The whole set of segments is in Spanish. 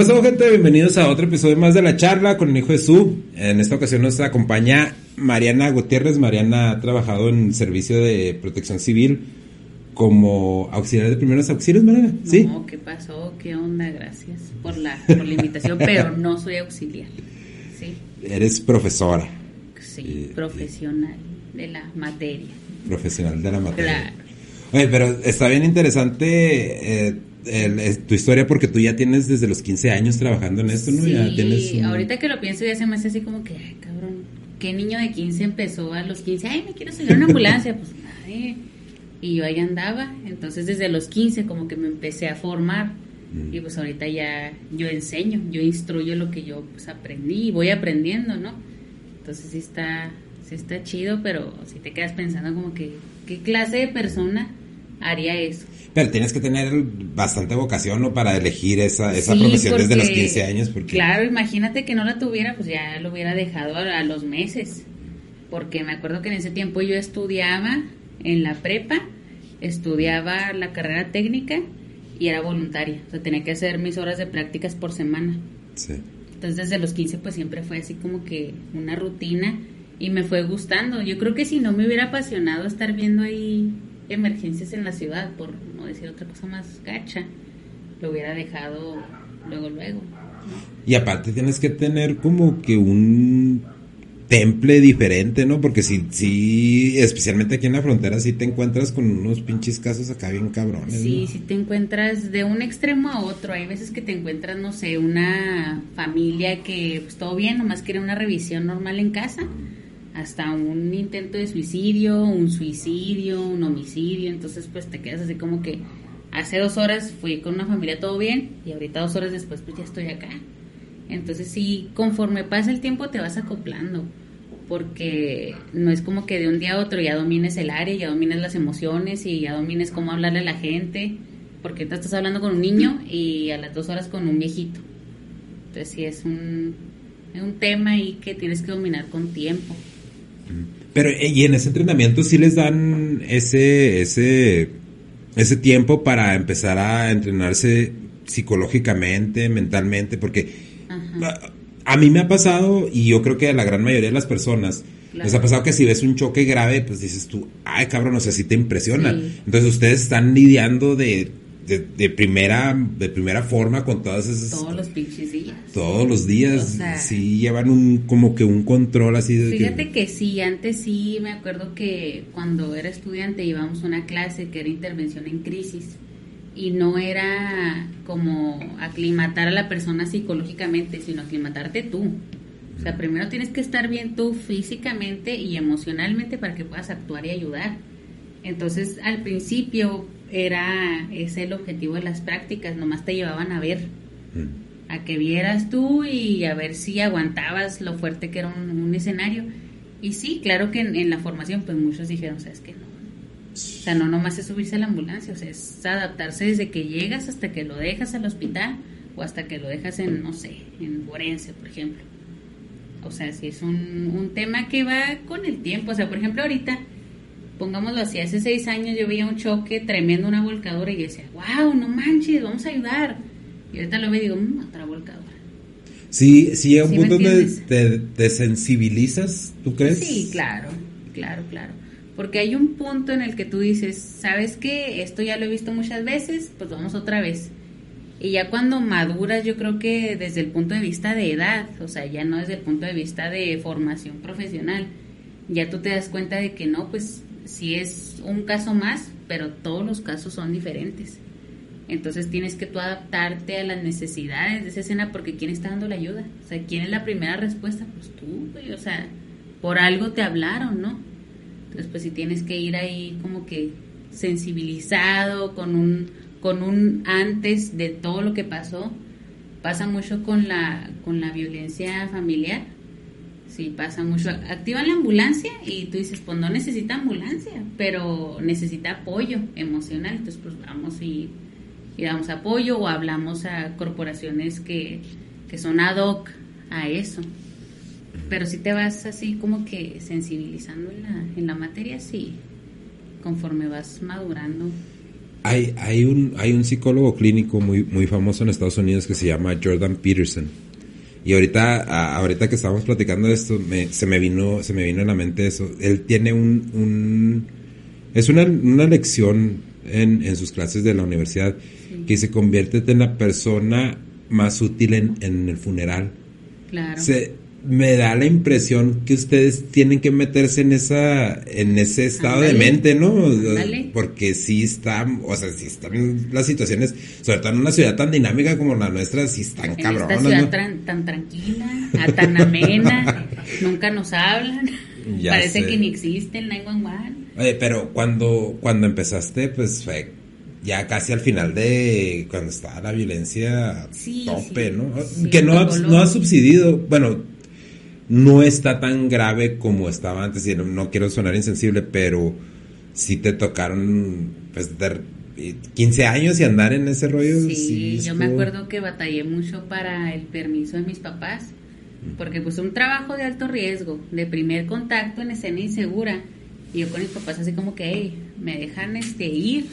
¿Qué pasó, gente? Bienvenidos a otro episodio más de la charla con el hijo de Su. En esta ocasión nos acompaña Mariana Gutiérrez. Mariana ha trabajado en servicio de protección civil como auxiliar de primeros auxilios, Mariana. ¿Sí? No, ¿qué pasó? ¿Qué onda? Gracias por la, por la invitación, pero no soy auxiliar. Sí. Eres profesora. Sí, profesional de la materia. Profesional de la materia. Claro. Oye, pero está bien interesante. Eh, tu historia porque tú ya tienes desde los 15 años trabajando en esto, ¿no? Sí, ya tienes ahorita que lo pienso ya se me hace así como que, ay, cabrón, ¿qué niño de 15 empezó a los 15? Ay, me quiero subir a una ambulancia, pues nadie. Y yo ahí andaba, entonces desde los 15 como que me empecé a formar. Mm. Y pues ahorita ya yo enseño, yo instruyo lo que yo pues aprendí y voy aprendiendo, ¿no? Entonces sí está, sí está chido, pero si te quedas pensando como que, ¿qué clase de persona haría eso? Pero tienes que tener bastante vocación ¿no? para elegir esa, esa profesión desde los 15 años. Porque... Claro, imagínate que no la tuviera, pues ya lo hubiera dejado a, los meses. Porque me acuerdo que en ese tiempo yo estudiaba en la prepa, estudiaba la carrera técnica y era voluntaria. O sea, tenía que hacer mis horas de prácticas por semana. Sí. Entonces desde los 15 pues siempre fue así como que una rutina y me fue gustando. Yo creo que si no me hubiera apasionado estar viendo ahí emergencias en la ciudad, por no decir otra cosa más gacha, lo hubiera dejado luego, luego. Y aparte tienes que tener como que un temple diferente, ¿no? Porque si, si, especialmente aquí en la frontera, si te encuentras con unos pinches casos acá bien cabrones. Sí, si te encuentras de un extremo a otro. Hay veces que te encuentras, no sé, una familia que pues todo bien, nomás quiere una revisión normal en casa hasta un intento de suicidio, un suicidio, un homicidio, entonces pues te quedas así como que hace dos horas fui con una familia todo bien y ahorita dos horas después pues ya estoy acá. Entonces sí, conforme pasa el tiempo te vas acoplando, porque no es como que de un día a otro ya domines el área, ya domines las emociones y ya domines cómo hablarle a la gente, porque tú estás hablando con un niño y a las dos horas con un viejito. Entonces sí es un, es un tema ahí que tienes que dominar con tiempo. Pero, eh, y en ese entrenamiento sí les dan ese, ese, ese tiempo para empezar a entrenarse psicológicamente, mentalmente, porque a, mí me ha pasado, y yo creo que a la gran mayoría de las personas, les ha pasado que si ves un choque grave, pues dices tú, ay cabrón, o sea, sí te impresiona. Entonces ustedes están lidiando de de, primera de primera forma con todas esas todos los pinches días. todos los días sí llevan un como que un control así de fíjate que... sí antes sí me acuerdo que cuando era estudiante íbamos a una clase que era intervención en crisis y no era como aclimatar a la persona psicológicamente sino aclimatarte tú. O sea primero tienes que estar bien tú físicamente y emocionalmente para que puedas actuar y ayudar. Entonces al principio era ese el objetivo de las prácticas, nomás te llevaban a ver, mm. a que vieras tú y a ver si aguantabas lo fuerte que era un, escenario. Y sí, claro que en, la formación pues muchos dijeron, sabes que no. O sea, no nomás es subirse a la ambulancia, o sea, es adaptarse desde que llegas hasta que lo dejas al hospital o hasta que lo dejas en, no sé, en Forense, por ejemplo. O sea, sí es un, un tema que va con el tiempo. O sea, por ejemplo, ahorita pongámoslo así, hace seis años yo veía un choque tremendo, una volcadora, y yo decía, wow, no manches, vamos a ayudar. Y ahorita lo veo y digo, mmm, otra volcadora. Sí, sí llega un punto donde te, sensibilizas, ¿tú crees? Sí, claro, claro, claro. Porque hay un punto en el que tú dices, ¿sabes qué? Esto ya lo he visto muchas veces, pues vamos otra vez. Y ya cuando maduras, yo creo que desde el punto de vista de edad, o sea, ya no desde el punto de vista de formación profesional, ya tú te das cuenta de que no, pues si es un caso más, pero todos los casos son diferentes. Entonces tienes que tú adaptarte a las necesidades de esa escena porque ¿quién está dando la ayuda? O sea, ¿quién es la primera respuesta? Pues tú, güey, o sea, por algo te hablaron, ¿no? Entonces, pues si tienes que ir ahí como que sensibilizado con un con un antes de todo lo que pasó. Pasa mucho con la con la violencia familiar Sí, pasa mucho. Activan la ambulancia y tú dices, pues no necesita ambulancia, pero necesita apoyo emocional. Entonces, pues vamos y, damos apoyo o hablamos a corporaciones que, que son ad hoc a eso. Pero si te vas así como que sensibilizando en la, en la materia, sí, conforme vas madurando. Hay, hay, un, hay un psicólogo clínico muy, muy famoso en Estados Unidos que se llama Jordan Peterson. Y ahorita, ahorita que estábamos platicando de esto, se me vino, se me vino a la mente eso. Él tiene un, un es una, una lección en, en, sus clases de la universidad que se convierte en la persona más útil en, en el funeral. Claro. Se, me da la impresión que ustedes tienen que meterse en esa en ese estado de mente, ¿no? Porque sí están, o sea, sí están las situaciones, sobre todo en una ciudad tan dinámica como la nuestra, sí están cabronas. Esta ciudad tan, tranquila, tan amena, nunca nos hablan. Parece que ni existe el 911. Oye, pero cuando cuando empezaste, pues fue ya casi al final de cuando estaba la violencia tope, ¿no? que no no ha subsidido, bueno, no está tan grave como estaba antes. Y no, quiero sonar insensible, pero sí te tocaron pues, 15 años y andar en ese rollo. Sí, yo me acuerdo que batallé mucho para el permiso de mis papás, porque pues un trabajo de alto riesgo, de primer contacto en escena insegura. Y yo con mis papás así como que, hey, me dejan este ir.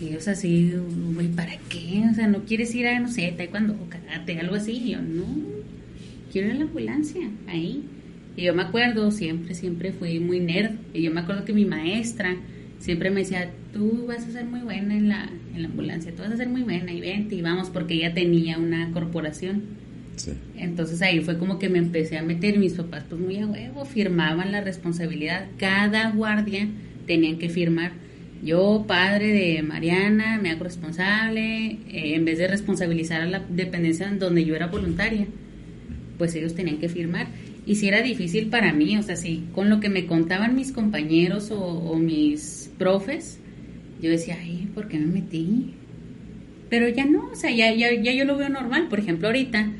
Y ellos así, güey, ¿para qué? O sea, ¿no quieres ir a, no sé, taekwondo, karate, algo así? Y yo, no, quiero ir a la ambulancia, ahí. Y yo me acuerdo, siempre, siempre fui muy nerd. Y yo me acuerdo que mi maestra siempre me decía, tú vas a ser muy buena en la, en la ambulancia, tú vas a ser muy buena y vente y vamos, porque ella tenía una corporación. Sí. Entonces ahí fue como que me empecé a meter, mis papás pues muy a huevo, firmaban la responsabilidad, cada guardia tenían que firmar. Yo, padre de Mariana, me hago responsable, eh, en vez de responsabilizar a la dependencia donde yo era voluntaria pues ellos tenían que firmar. Y si era difícil para mí, o sea, si con lo que me contaban mis compañeros o, mis profes, yo decía, ay, ¿por qué me metí? Pero ya no, o sea, ya, ya, ya yo lo veo normal. Por ejemplo, ahorita,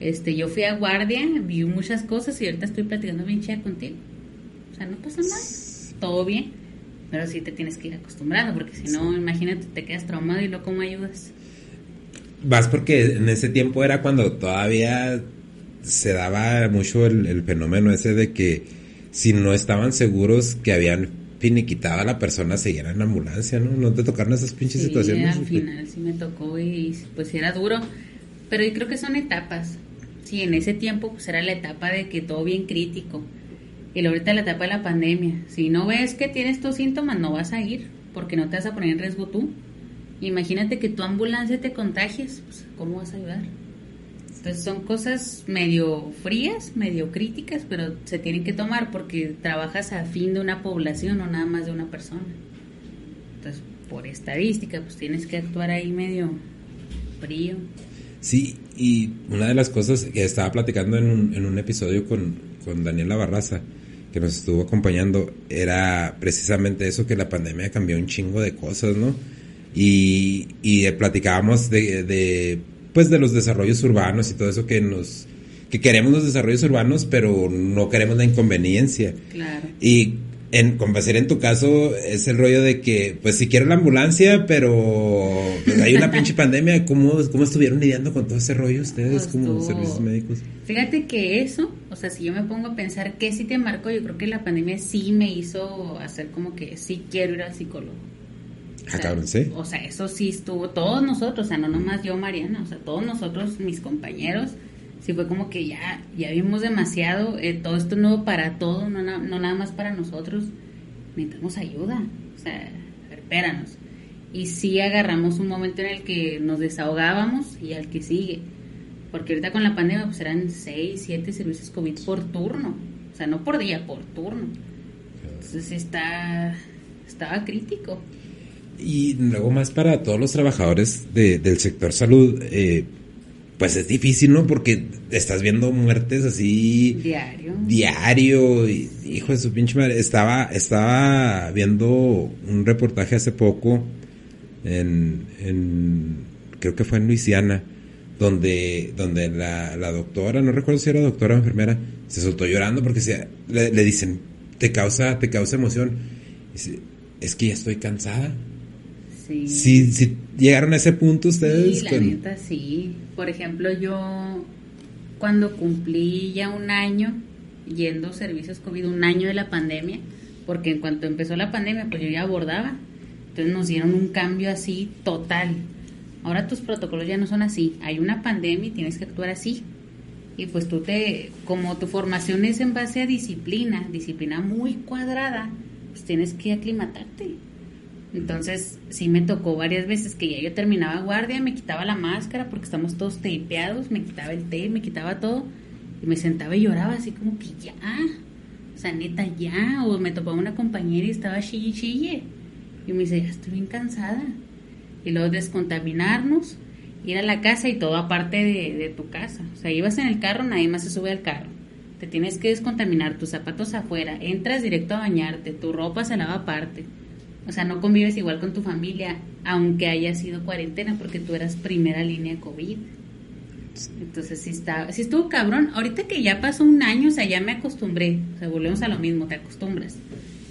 este, yo fui a guardia, vi muchas cosas y ahorita estoy platicando bien chida contigo. O sea, no pasa nada, todo bien, pero sí te tienes que ir acostumbrando, porque si no, imagínate, te quedas traumado y luego cómo ayudas. Vas porque en ese tiempo era cuando todavía se daba mucho el, fenómeno ese de que si no estaban seguros que habían finiquitado a la persona, seguían en la ambulancia, ¿no? ¿No te tocaron esas pinches sí, situaciones? al final sí me tocó y pues era duro, pero yo creo que son etapas. Sí, en ese tiempo pues era la etapa de que todo bien crítico. Y ahorita la etapa de la pandemia. Si no ves que tienes tus síntomas, no vas a ir, porque no te vas a poner en riesgo tú. Imagínate que tu ambulancia te contagies, pues, ¿cómo vas a ayudar? Entonces son cosas medio frías, medio críticas, pero se tienen que tomar porque trabajas a fin de una población o nada más de una persona. Entonces, por estadística, pues tienes que actuar ahí medio frío. Sí, y una de las cosas que estaba platicando en un, en un episodio con, con Daniela Barraza, que nos estuvo acompañando, era precisamente eso, que la pandemia cambió un chingo de cosas, ¿no? Y, y platicábamos de, de pues de los desarrollos urbanos y todo eso que nos que queremos los desarrollos urbanos, pero no queremos la inconveniencia. Claro. Y en, como ser en tu caso, es el rollo de que, pues si quiero la ambulancia, pero pues, hay una pinche pandemia, ¿cómo, ¿cómo estuvieron lidiando con todo ese rollo ustedes pues como servicios médicos? Fíjate que eso, o sea, si yo me pongo a pensar que si te marco, yo creo que la pandemia sí me hizo hacer como que sí quiero ir al psicólogo. Ah, o sea, eso sí estuvo, todos nosotros, o sea, no nomás yo, Mariana, o sea, todos nosotros, mis compañeros, sí fue como que ya, ya vimos demasiado, eh, todo esto nuevo para todo, no, no, nada más para nosotros, necesitamos ayuda, o sea, espéranos. Y sí agarramos un momento en el que nos desahogábamos y al que sigue, porque ahorita con la pandemia pues eran 6, 7 servicios COVID por turno, o sea, no por día, por turno. Entonces está, estaba crítico. Y luego más para todos los trabajadores del sector salud, eh, pues es difícil, ¿no? Porque estás viendo muertes así... Diario. Diario, hijo de su pinche madre. Estaba, estaba viendo un reportaje hace poco en, en creo que fue en Luisiana, donde, donde la, la, doctora, no recuerdo si era doctora o enfermera, se soltó llorando porque se, le, dicen, te causa, te causa emoción. Dice, es que ya estoy cansada. Sí. sí. llegaron a ese punto ustedes. Sí, la neta, sí. Por ejemplo, yo cuando cumplí ya un año yendo servicios COVID, un año de la pandemia, porque en cuanto empezó la pandemia, pues yo ya abordaba. Entonces nos dieron un cambio así total. Ahora tus protocolos ya no son así. Hay una pandemia y tienes que actuar así. Y pues tú te, como tu formación es en base a disciplina, disciplina muy cuadrada, pues tienes que aclimatarte. Entonces, sí me tocó varias veces que ya yo terminaba guardia, me quitaba la máscara porque estamos todos tapeados, me quitaba el té, me quitaba todo y me sentaba y lloraba así como que ya, o sea, neta ya, o me topaba una compañera y estaba chille chille y me dice, ya estoy bien cansada. Y luego descontaminarnos, ir a la casa y todo aparte de, de tu casa. O sea, ibas en el carro, nadie más se sube al carro. Te tienes que descontaminar tus zapatos afuera, entras directo a bañarte, tu ropa se lava aparte o sea, no convives igual con tu familia, aunque haya sido cuarentena, porque tú eras primera línea COVID. Entonces sí, está, sí estuvo cabrón. Ahorita que ya pasó un año, o sea, ya me acostumbré. O sea, volvemos a lo mismo, te acostumbras.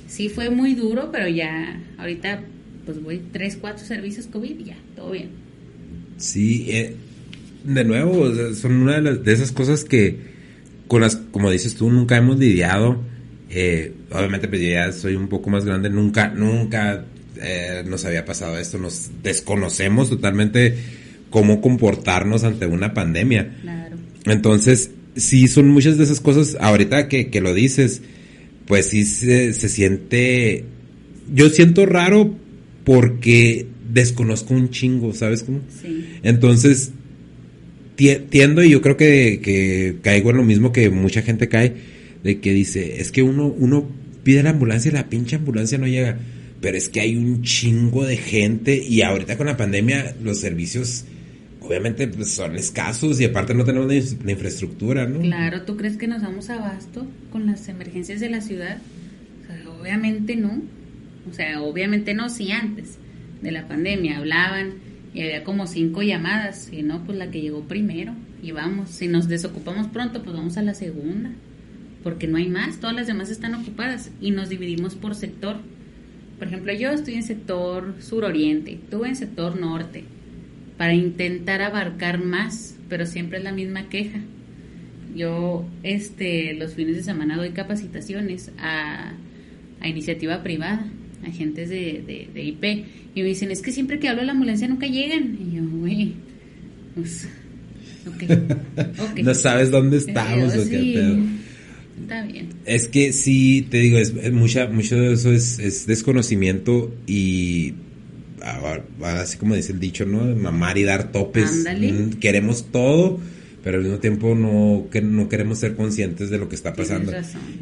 Sí fue muy duro, pero ya ahorita pues voy tres, cuatro servicios COVID y ya, todo bien. Sí, eh, de nuevo, son una de, de esas cosas que con las, como dices tú, nunca hemos lidiado eh, obviamente, pues yo ya soy un poco más grande, nunca, nunca eh, nos había pasado esto, nos desconocemos totalmente cómo comportarnos ante una pandemia. Claro. Entonces, sí, son muchas de esas cosas, ahorita que, que lo dices, pues sí se, se siente, yo siento raro porque desconozco un chingo, ¿sabes cómo? Sí. Entonces, tiendo y yo creo que, que caigo en lo mismo que mucha gente cae de que dice, es que uno, uno pide la ambulancia y la pinche ambulancia no llega. Pero es que hay un chingo de gente y ahorita con la pandemia los servicios obviamente pues, son escasos y aparte no tenemos la, infraestructura, ¿no? Claro, ¿tú crees que nos damos abasto con las emergencias de la ciudad? obviamente no. O sea, obviamente no, si antes de la pandemia hablaban y había como cinco llamadas, y no, pues la que llegó primero y vamos, si nos desocupamos pronto, pues vamos a la segunda porque no hay más, todas las demás están ocupadas y nos dividimos por sector. Por ejemplo, yo estoy en sector suroriente, tú en sector norte, para intentar abarcar más, pero siempre es la misma queja. Yo este, los fines de semana doy capacitaciones a, a iniciativa privada, agentes de, de, IP, y me dicen, es que siempre que hablo de la ambulancia nunca llegan. Y yo, güey, pues, no sabes dónde estamos. o qué Está bien. Es que sí, te digo, es, mucha, mucho de eso es, desconocimiento y así como dice el dicho, ¿no? Mamar y dar topes. Mm, queremos todo, pero al mismo tiempo no, que, no queremos ser conscientes de lo que está pasando.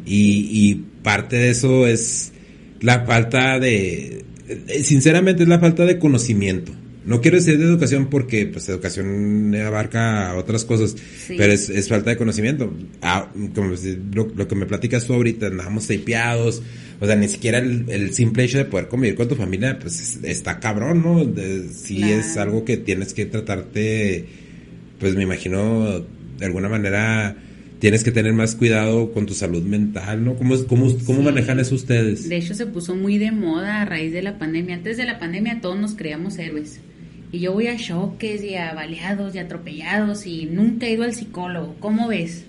Y, y parte de eso es la falta de, sinceramente es la falta de conocimiento. No quiero decir de educación porque pues educación abarca otras cosas, pero es, falta de conocimiento. Ah, como lo, que me platicas tú ahorita, andamos tapeados, o sea, ni siquiera el, simple hecho de poder convivir con tu familia, pues está cabrón, ¿no? si es algo que tienes que tratarte, pues me imagino, de alguna manera tienes que tener más cuidado con tu salud mental, ¿no? ¿Cómo, cómo, cómo manejan eso ustedes? De hecho, se puso muy de moda a raíz de la pandemia. Antes de la pandemia todos nos creíamos héroes. Y yo voy a choques y a baleados y atropellados y nunca he ido al psicólogo. ¿Cómo ves?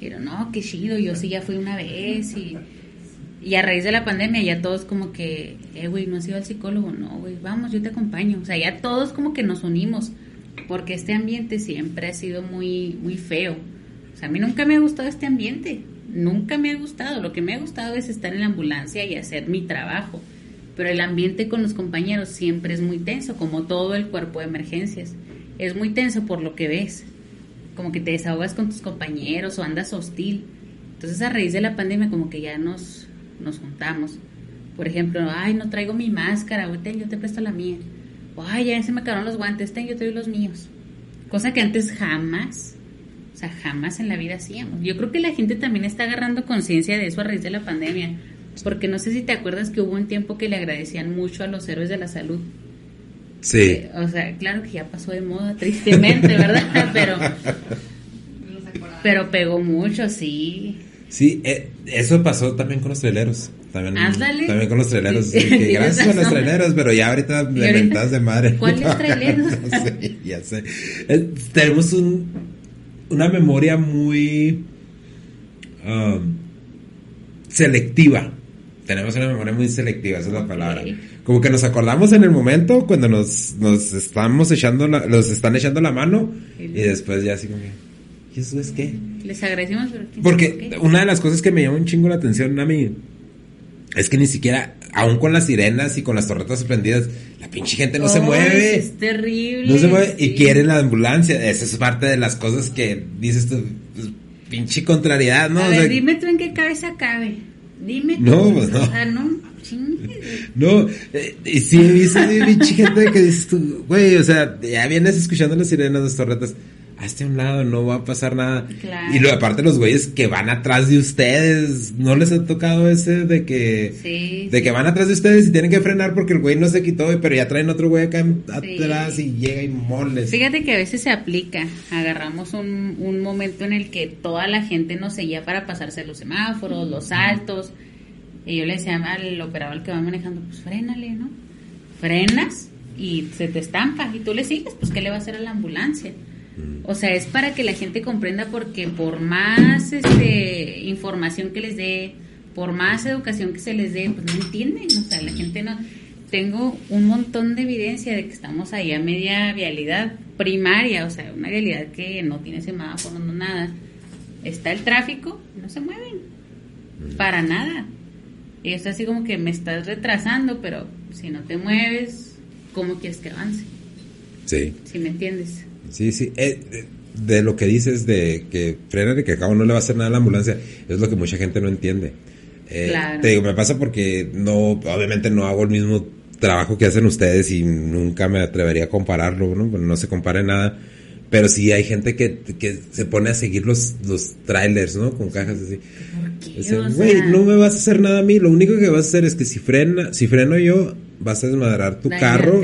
Pero no, qué chido, yo sí ya fui una vez y, y a raíz de la pandemia ya todos como que, eh, güey, no has ido al psicólogo, no, güey, vamos, yo te acompaño. O sea, ya todos como que nos unimos porque este ambiente siempre ha sido muy, muy feo. O sea, a mí nunca me ha gustado este ambiente, nunca me ha gustado. Lo que me ha gustado es estar en la ambulancia y hacer mi trabajo pero el ambiente con los compañeros siempre es muy tenso, como todo el cuerpo de emergencias. Es muy tenso por lo que ves, como que te desahogas con tus compañeros o andas hostil. Entonces a raíz de la pandemia como que ya nos, nos juntamos. Por ejemplo, ay, no traigo mi máscara, güey, ten, yo te presto la mía. O, ay, ya se me acabaron los guantes, ten, yo te doy los míos. Cosa que antes jamás, o sea, jamás en la vida hacíamos. Yo creo que la gente también está agarrando conciencia de eso a raíz de la pandemia porque no sé si te acuerdas que hubo un tiempo que le agradecían mucho a los héroes de la salud. Sí. Eh, o sea, claro que ya pasó de moda, tristemente, ¿verdad? pero, pero pegó mucho, sí. Sí, eh, eso pasó también con los traileros. También, también con los traileros. gracias a los traileros, pero ya ahorita me ventas de madre. ¿Cuáles traileros? sí, ya sé. Eh, tenemos un, una memoria muy um, selectiva tenemos una memoria muy selectiva, esa es la palabra. como que nos acordamos en el momento cuando nos, nos estamos echando la, los están echando la mano y después ya así como ¿y eso es qué? Les agradecemos, pero Porque una de las cosas que me llama un chingo la atención a mí es que ni siquiera, aún con las sirenas y con las torretas prendidas, la pinche gente no se mueve. Es terrible. No se mueve y quiere la ambulancia. Esa es parte de las cosas que dices tú, pues, pinche contrariedad, ¿no? A ver, dime tú en qué cabeza cabe. Dime tú. No, pues no. O sea, no, No, eh, y sí, pinche gente que dices tú, güey, o sea, ya vienes escuchando las sirenas, las torretas hazte a un lado, no va a pasar nada. Y lo aparte los güeyes que van atrás de ustedes, ¿no les ha tocado ese de que de que van atrás de ustedes y tienen que frenar porque el güey no se quitó, pero ya traen otro güey acá atrás y llega y moles? Fíjate que a veces se aplica, agarramos un, un momento en el que toda la gente nos seguía para pasarse los semáforos, los saltos, y yo le decía al operador que va manejando, pues frénale, ¿no? Frenas y se te estampa y tú le sigues, pues ¿qué le va a hacer a la ambulancia? O sea, es para que la gente comprenda porque por más este, información que les dé, por más educación que se les dé, pues no entienden. O sea, la gente no... Tengo un montón de evidencia de que estamos ahí a media vialidad primaria, o sea, una vialidad que no tiene semáforo, no nada. Está el tráfico, no se mueven. Para nada. Y es así como que me estás retrasando, pero si no te mueves, ¿cómo quieres que avance? Sí. Si me entiendes. Sí, sí. Eh, de lo que dices de que frena y que acabo no le va a hacer nada a la ambulancia, es lo que mucha gente no entiende. Eh, te digo, me pasa porque no, obviamente no hago el mismo trabajo que hacen ustedes y nunca me atrevería a compararlo, ¿no? No se compare nada. Pero sí hay gente que, que se pone a seguir los, los trailers, ¿no? Con cajas así. Güey, no me vas a hacer nada a mí. Lo único que vas a hacer es que si frena, si freno yo, vas a desmadrar tu carro.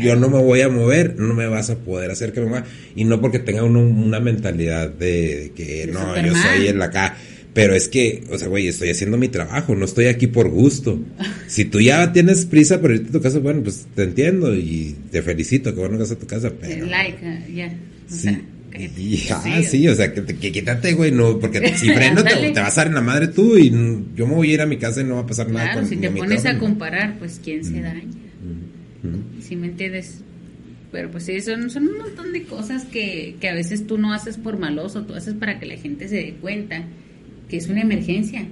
Yo no me voy a mover, no me vas a poder hacer que me mueva. Y no porque tenga uno una mentalidad de, que no, yo soy el acá. Pero es que, o sea, güey, estoy haciendo mi trabajo, no estoy aquí por gusto. Si tú ya tienes prisa por irte a tu casa, bueno, pues te entiendo y te felicito que bueno que a tu casa, pero... Like, uh. Sí. Ah, sí, o sea, que, quítate, güey, no, porque si freno te, vas a dar en la madre tú y yo me voy a ir a mi casa y no va a pasar nada. Claro, si te pones a comparar, pues quién se daña. Si me entiendes. Pero pues sí, son, son un montón de cosas que, que a veces tú no haces por maloso, tú haces para que la gente se dé cuenta que es una emergencia.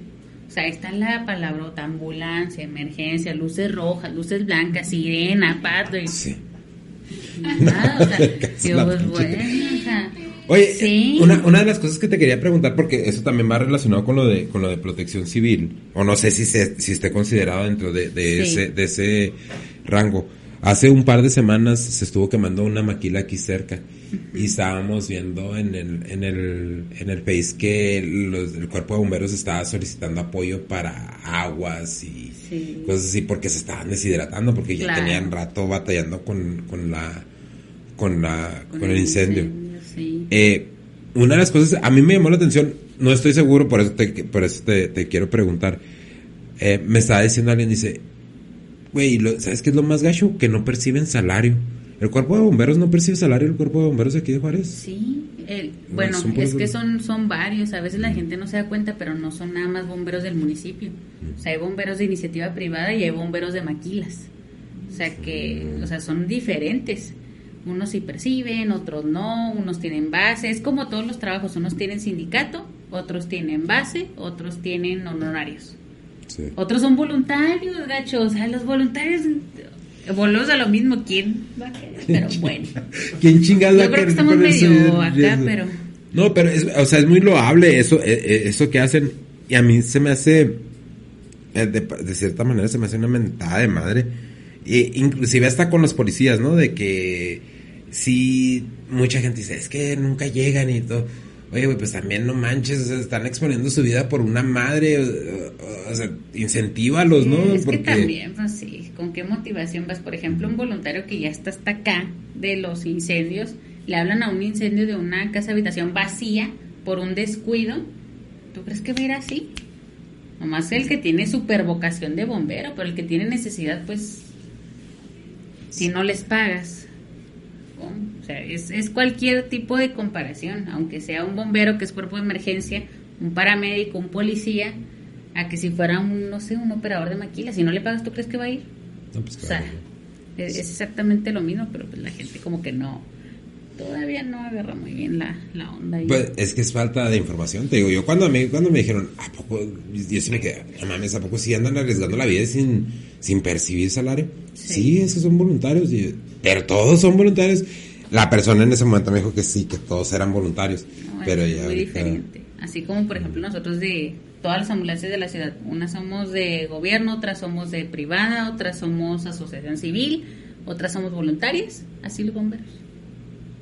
O sea, está la palabrota, ambulancia, emergencia, luces rojas, luces blancas, sirena, pato. Y... Sí. Nada, o sea, Dios, bueno, o sea, Oye, una, una de las cosas que te quería preguntar, porque eso también va relacionado con lo de, con lo de protección civil, o no sé si, se, si esté considerado dentro de, de, ese, de ese rango. Hace un par de semanas se estuvo quemando una maquila aquí cerca y estábamos viendo en el, en el, en el país que el cuerpo de bomberos estaba solicitando apoyo para aguas y cosas así porque se estaban deshidratando porque ya tenían rato batallando con, con la con la con, el incendio. Eh, una de las cosas a mí me llamó la atención, no estoy seguro, por eso te, por eso te, quiero preguntar. Eh, me estaba diciendo alguien, dice, Güey, ¿sabes qué es lo más gacho? Que no perciben salario. ¿El cuerpo de bomberos no percibe salario el cuerpo de bomberos aquí de Juárez? Sí, bueno, es que son, son varios. A veces la gente no se da cuenta, pero no son nada más bomberos del municipio. O sea, hay bomberos de iniciativa privada y hay bomberos de maquilas. O sea, que, o sea, son diferentes. Unos sí perciben, otros no, unos tienen base. Es como todos los trabajos. Unos tienen sindicato, otros tienen base, otros tienen honorarios. Otros son voluntarios, gachos. O sea, los voluntarios. Volvemos a lo mismo. ¿Quién va a querer? Pero bueno. ¿Quién chingados Yo creo que estamos medio acá, pero. No, pero es, o sea, es muy loable eso, eh, eh, eso que hacen. Y a mí se me hace. Eh, de, cierta manera se me hace una mentada de madre. E inclusive hasta con los policías, ¿no? De que si mucha gente dice, es que nunca llegan y todo Oye, güey, pues también no manches, están exponiendo su vida por una madre, o, sea, incentívalos, ¿no? Es que también, pues sí, ¿con qué motivación vas? Por ejemplo, un voluntario que ya está hasta acá de los incendios, le hablan a un incendio de una casa habitación vacía por un descuido, ¿tú crees que va a ir así? Nomás el que tiene super vocación de bombero, pero el que tiene necesidad, pues, si no les pagas, o sea, es, es cualquier tipo de comparación, aunque sea un bombero que es cuerpo de emergencia, un paramédico, un policía, a que si fuera un, no sé, un operador de maquila, si no le pagas, ¿tú crees que va a ir? pues, o sea, claro. es, es exactamente lo mismo, pero pues la gente como que no, todavía no agarra muy bien la, la onda. Pues es que es falta de información, te digo, yo cuando me, cuando me dijeron, ¿a poco? Yo sí me quedé, no mames, ¿a poco sí andan arriesgando la vida sin, sin percibir salario? Sí. Sí, esos son voluntarios, y- pero todos son voluntarios. La persona en ese momento me dijo que sí, que todos eran voluntarios, No, pero es ya muy ahorita- diferente. Así como, por ejemplo, nosotros de todas las ambulancias de la ciudad, unas somos de gobierno, otras somos de privada, otras somos asociación civil, otras somos voluntarias, así los bomberos.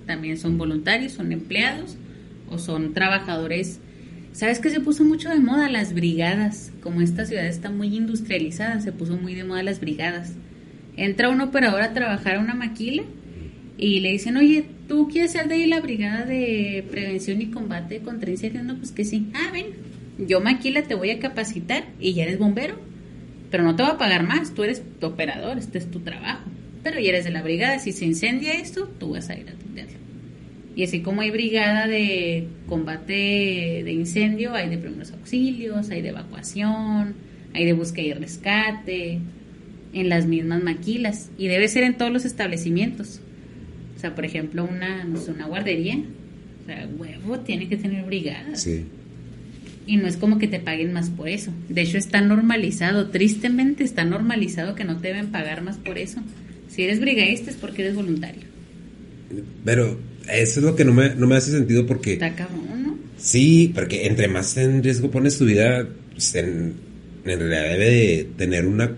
También son voluntarios, son empleados o son trabajadores. ¿Sabes que se puso mucho de moda las brigadas? Como esta ciudad está muy industrializada, se puso muy de moda las brigadas. Entra un operador a trabajar a una maquila y le dicen, oye, ¿tú quieres ser de ahí la brigada de prevención y combate contra incendios? No, pues que sí. Ah, ven, yo maquila te voy a capacitar y ya eres bombero. Pero no te va a pagar más, tú eres tu operador, este es tu trabajo. Pero ya eres de la brigada, si se incendia esto, tú vas a ir a atenderlo. Y así como hay brigada de combate de incendio, hay de primeros auxilios, hay de evacuación, hay de búsqueda y rescate, en las mismas maquilas. Y debe ser en todos los establecimientos. Sea, por ejemplo, una, no sé, una guardería. O sea, huevo, tiene que tener brigada. Sí. Y no es como que te paguen más por eso. De hecho, está normalizado, tristemente está normalizado que no te deben pagar más por eso. Si eres brigadista es porque eres voluntario. Pero eso es lo que no me, no me hace sentido porque... Está cabrón, ¿no? Sí, porque entre más en riesgo pones tu vida, pues, en, en realidad debe de tener una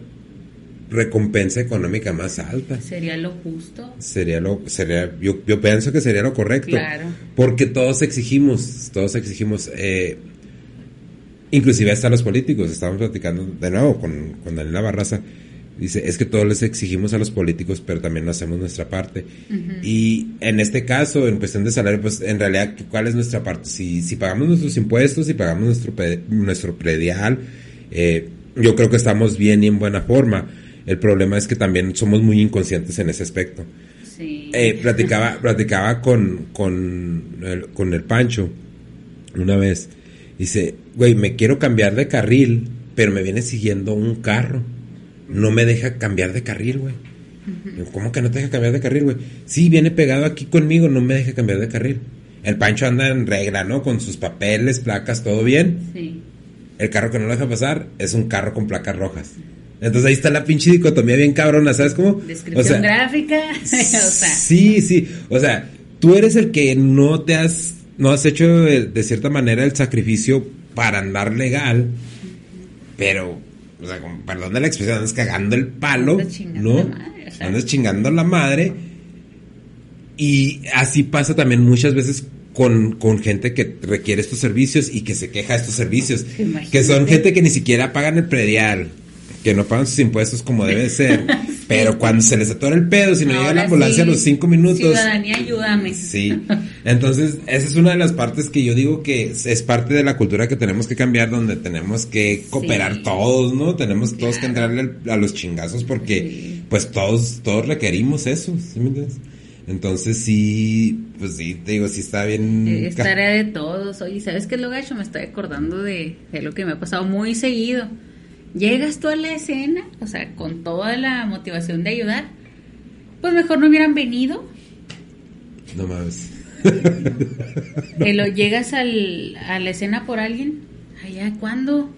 recompensa económica más alta. Sería lo justo. Sería lo, sería, yo, yo pienso que sería lo correcto. Claro. Porque todos exigimos, todos exigimos, eh, inclusive hasta los políticos, estábamos platicando de nuevo con, con Daniela Barraza, dice, es que todos les exigimos a los políticos, pero también no hacemos nuestra parte. Y en este caso, en cuestión de salario, pues en realidad, ¿cuál es nuestra parte? Si, si pagamos nuestros impuestos, si pagamos nuestro, nuestro predial, eh, yo creo que estamos bien y en buena forma. El problema es que también somos muy inconscientes en ese aspecto. Sí. Eh, platicaba, platicaba con, con, el, con el Pancho una vez. Dice, güey, me quiero cambiar de carril, pero me viene siguiendo un carro. No me deja cambiar de carril, güey. ¿Cómo que no te deja cambiar de carril, güey? Sí, viene pegado aquí conmigo, no me deja cambiar de carril. El Pancho anda en regla, ¿no? Con sus papeles, placas, todo bien. Sí. El carro que no lo deja pasar es un carro con placas rojas. Entonces ahí está la pinche dicotomía bien cabrona, ¿sabes cómo? Descripción O sea, gráfica. o sea, Sí, sí. O sea, tú eres el que no te has, no has hecho de, de cierta manera el sacrificio para andar legal, pero, o sea, con perdón de la expresión, andas cagando el palo, Andas chingando ¿no? la madre, o sea. Andas chingando la madre. Y así pasa también muchas veces con, con gente que requiere estos servicios y que se queja de estos servicios. Imagínate. Que son gente que ni siquiera pagan el predial, que no pagan sus impuestos como debe de ser. Pero cuando se les atora el pedo, si no llega la ambulancia sí, a los cinco minutos. Ciudadanía, ayúdame. Sí. Entonces, esa es una de las partes que yo digo que es, parte de la cultura que tenemos que cambiar, donde tenemos que cooperar Sí. todos, ¿no? Tenemos todos que entrarle a los chingazos porque, Sí. pues, todos, todos requerimos eso, ¿sí me entiendes? Entonces, sí, pues sí, te digo, sí está bien. Es tarea de todos. Oye, ¿sabes qué es lo gacho? Me estoy acordando de, de lo que me ha pasado muy seguido. Llegas tú a la escena, o sea, con toda la motivación de ayudar, pues mejor no hubieran venido. No mames. Que lo llegas al, a la escena por alguien. Allá, ¿cuándo?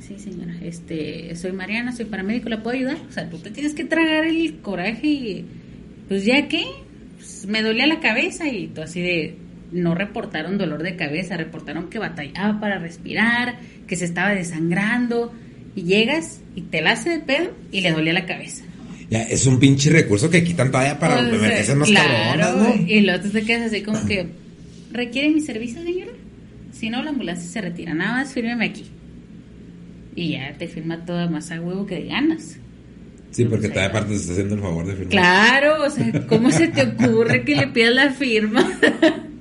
Sí, señora. Este, soy Mariana, soy paramédico, ¿la puedo ayudar? O sea, tú te tienes que tragar el coraje y, pues ya qué, Pues, me dolía la cabeza y tú así de, no reportaron dolor de cabeza, reportaron que batallaba para respirar, que se estaba desangrando y llegas y te la hace de pedo y le dolía la cabeza. Ya, es un pinche recurso que quitan todavía para O sea, merecer más claro, cabronas, ¿no? Y luego tú te quedas así como que, ¿requiere mi servicio, señora? Si no, la ambulancia se retira. Nada más fírmeme aquí. Y ya te firma toda más a huevo que de ganas. Sí, porque Pues ahí todavía aparte se está haciendo el favor de firmar. Claro, o sea, ¿cómo se te ocurre que le pidas la firma?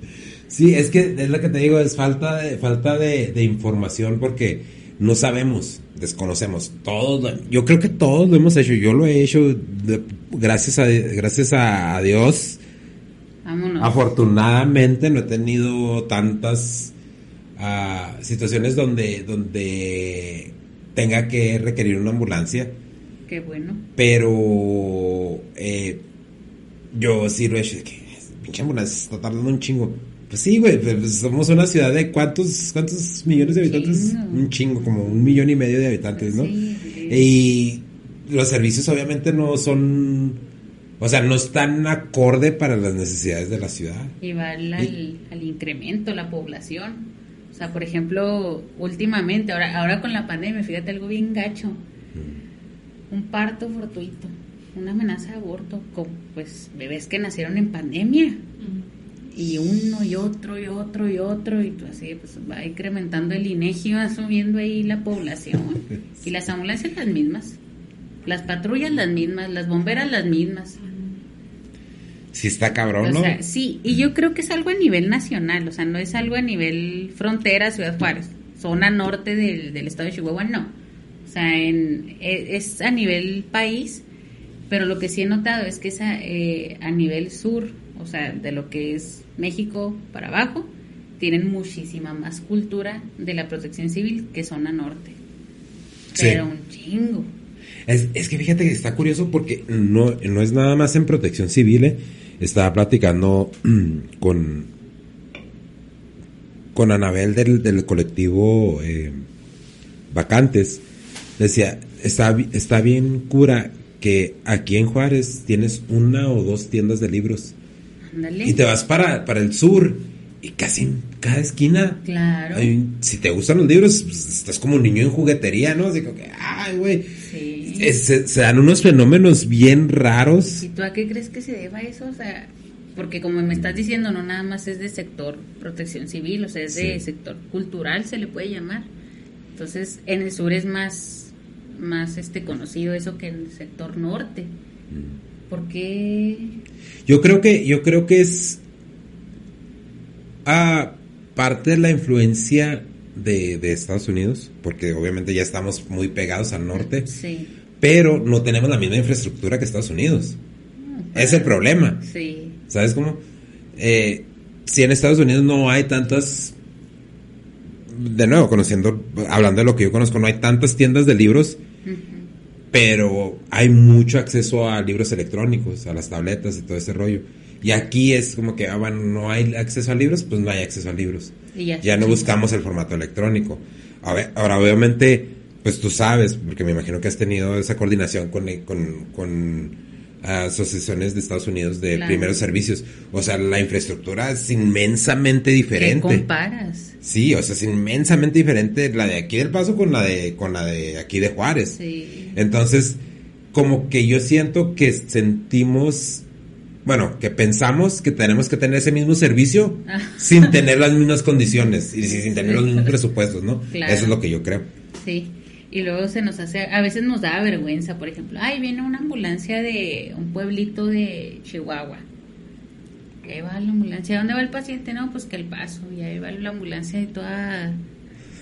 Sí, es que es lo que te digo, es falta de, falta de, de información porque no sabemos, desconocemos. Todos, yo creo que todos lo hemos hecho. Yo lo he hecho de- gracias a gracias a, a Dios. Vámonos. Afortunadamente no he tenido tantas ah, situaciones donde donde tenga que requerir una ambulancia. Qué bueno. Pero eh, yo sí lo he hecho, que pinche ambulancia está tardando un chingo. Pues sí, güey, pues somos una ciudad de cuántos, cuántos millones de habitantes. Un chingo, como un millón y medio de habitantes, ¿no? Y los servicios obviamente no son, o sea, no están acorde para las necesidades de la ciudad. Y va al, al, incremento, la población. O sea, por ejemplo, últimamente, ahora, ahora con la pandemia, fíjate algo bien gacho. Mm. Un parto fortuito, una amenaza de aborto, con pues bebés que nacieron en pandemia. Mm. Y uno y otro y otro y otro, y tú así, pues va incrementando el INEGI, va subiendo ahí la población. y las ambulancias las mismas, las patrullas las mismas, las bomberas las mismas. Sí está cabrón, ¿no? sí, y yo creo que es algo a nivel nacional, o sea, no es algo a nivel frontera, Ciudad Juárez, zona norte del, estado de Chihuahua, no. O sea, en, e, es a nivel país, pero lo que sí he notado es que es a, eh, a nivel sur, o sea, de lo que es México para abajo, tienen muchísima más cultura de la protección civil que zona norte. Pero un chingo. Es, es, que fíjate que está curioso porque no, no es nada más en protección civil, ¿eh? estaba platicando con, con Anabel del, colectivo eh, Vacantes. Decía, está, está bien cura que aquí en Juárez tienes una o dos tiendas de libros. Y te vas para, para el sur y casi en cada esquina. Claro. si te gustan los libros, pues, estás como un niño en juguetería, ¿no? Así que, ay, güey. Se, dan unos fenómenos bien raros. ¿Y tú a qué crees que se deba eso? O sea, porque como me estás diciendo, no nada más es de sector protección civil, o sea, es de sector cultural, se le puede llamar. Entonces, en el sur es más, más este conocido eso que en el sector norte. Mm. ¿Por qué? Yo creo que, yo creo que es a parte de la influencia de, de Estados Unidos, porque obviamente ya estamos muy pegados al norte. Sí pero no tenemos la misma infraestructura que Estados Unidos. es el problema. Sí. ¿Sabes cómo? Eh, si en Estados Unidos no hay tantas, de nuevo, conociendo, hablando de lo que yo conozco, no hay tantas tiendas de libros, pero hay mucho acceso a libros electrónicos, a las tabletas y todo ese rollo. Y aquí es como que, ah, bueno, no hay acceso a libros, pues no hay acceso a libros. ya, no buscamos el formato electrónico. ahora, obviamente, pues tú sabes, porque me imagino que has tenido esa coordinación con, con, asociaciones de Estados Unidos de primeros servicios. O sea, la infraestructura es inmensamente diferente. ¿Qué comparas? Sí, o sea, es inmensamente diferente la de aquí del Paso con la de con la de aquí de Juárez. Sí. Entonces, como que yo siento que sentimos bueno, que pensamos que tenemos que tener ese mismo servicio ah. sin tener las mismas condiciones y sin tener los mismos presupuestos, ¿no? Eso es lo que yo creo. Sí y luego se nos hace, a veces nos da vergüenza, por ejemplo, ay, viene una ambulancia de un pueblito de Chihuahua. Ahí va la ambulancia, ¿dónde va el paciente? No, pues que el paso, y ahí va la ambulancia y toda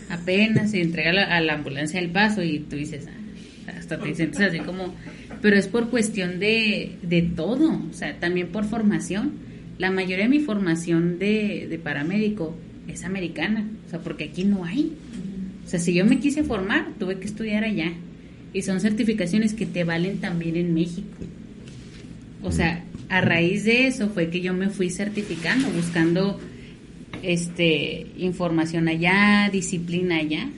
apenas se entrega a la ambulancia el paso y tú dices, ah, hasta te sientes así como, pero es por cuestión de, de todo, o sea, también por formación. La mayoría de mi formación de, de paramédico es americana, o sea, porque aquí no hay. O sea, si yo me quise formar, tuve que estudiar allá. Y son certificaciones que te valen también en México. O sea, a raíz de eso fue que yo me fui certificando, buscando este información allá, disciplina allá.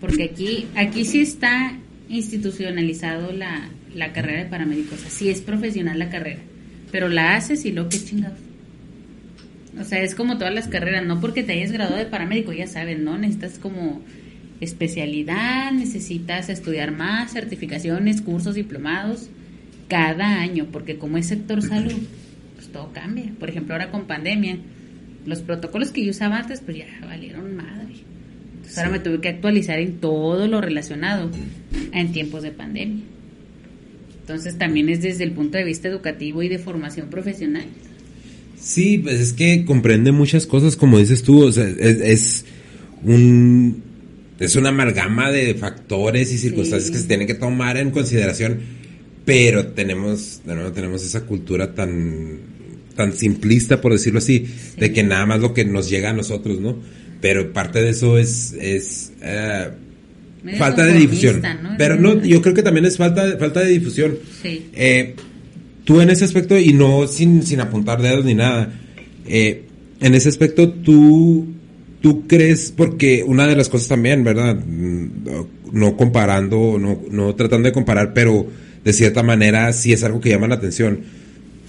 Porque aquí, aquí sí está institucionalizado la, la carrera de paramédicos. Así es profesional la carrera. Pero la haces y lo que chingados. O sea, es como todas las carreras, no porque te hayas graduado de paramédico, ya sabes, ¿no? Necesitas como especialidad, necesitas estudiar más, certificaciones, cursos, diplomados, cada año, porque como es sector salud, pues todo cambia. Por ejemplo, ahora con pandemia, los protocolos que yo usaba antes, pues ya valieron madre. Entonces ahora me tuve que actualizar en todo lo relacionado en tiempos de pandemia. Entonces también es desde el punto de vista educativo y de formación profesional. Sí, pues es que comprende muchas cosas, como dices tú, o sea, es, un es una amalgama de factores y circunstancias que se tienen que tomar en consideración, pero tenemos, de nuevo, tenemos esa cultura tan, tan simplista, por decirlo así, de que nada más lo que nos llega a nosotros, ¿no? Pero parte de eso es, es, eh, falta de difusión. Pero no, yo creo que también es falta, falta de difusión. Sí. Eh, tú en ese aspecto, y no sin, sin apuntar dedos ni nada, eh, en ese aspecto tú, tú crees, porque una de las cosas también, ¿verdad? Mm, no comparando, no, no tratando de comparar, pero de cierta manera sí es algo que llama la atención.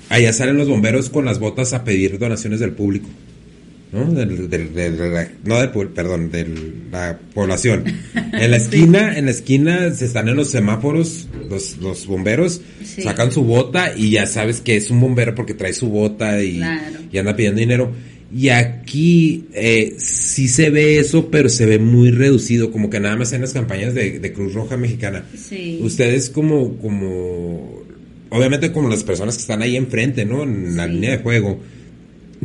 Allá salen los bomberos con las botas a pedir donaciones del público. ¿No? Del, no del perdón, de la población. En la esquina, en la esquina se están en los semáforos, los, los bomberos sacan su bota y ya sabes que es un bombero porque trae su bota y, y anda pidiendo dinero. Y aquí eh, sí se ve eso, pero se ve muy reducido, como que nada más en las campañas de, Cruz Roja Mexicana. Ustedes como, como, obviamente como las personas que están ahí enfrente, ¿no? En la línea de juego.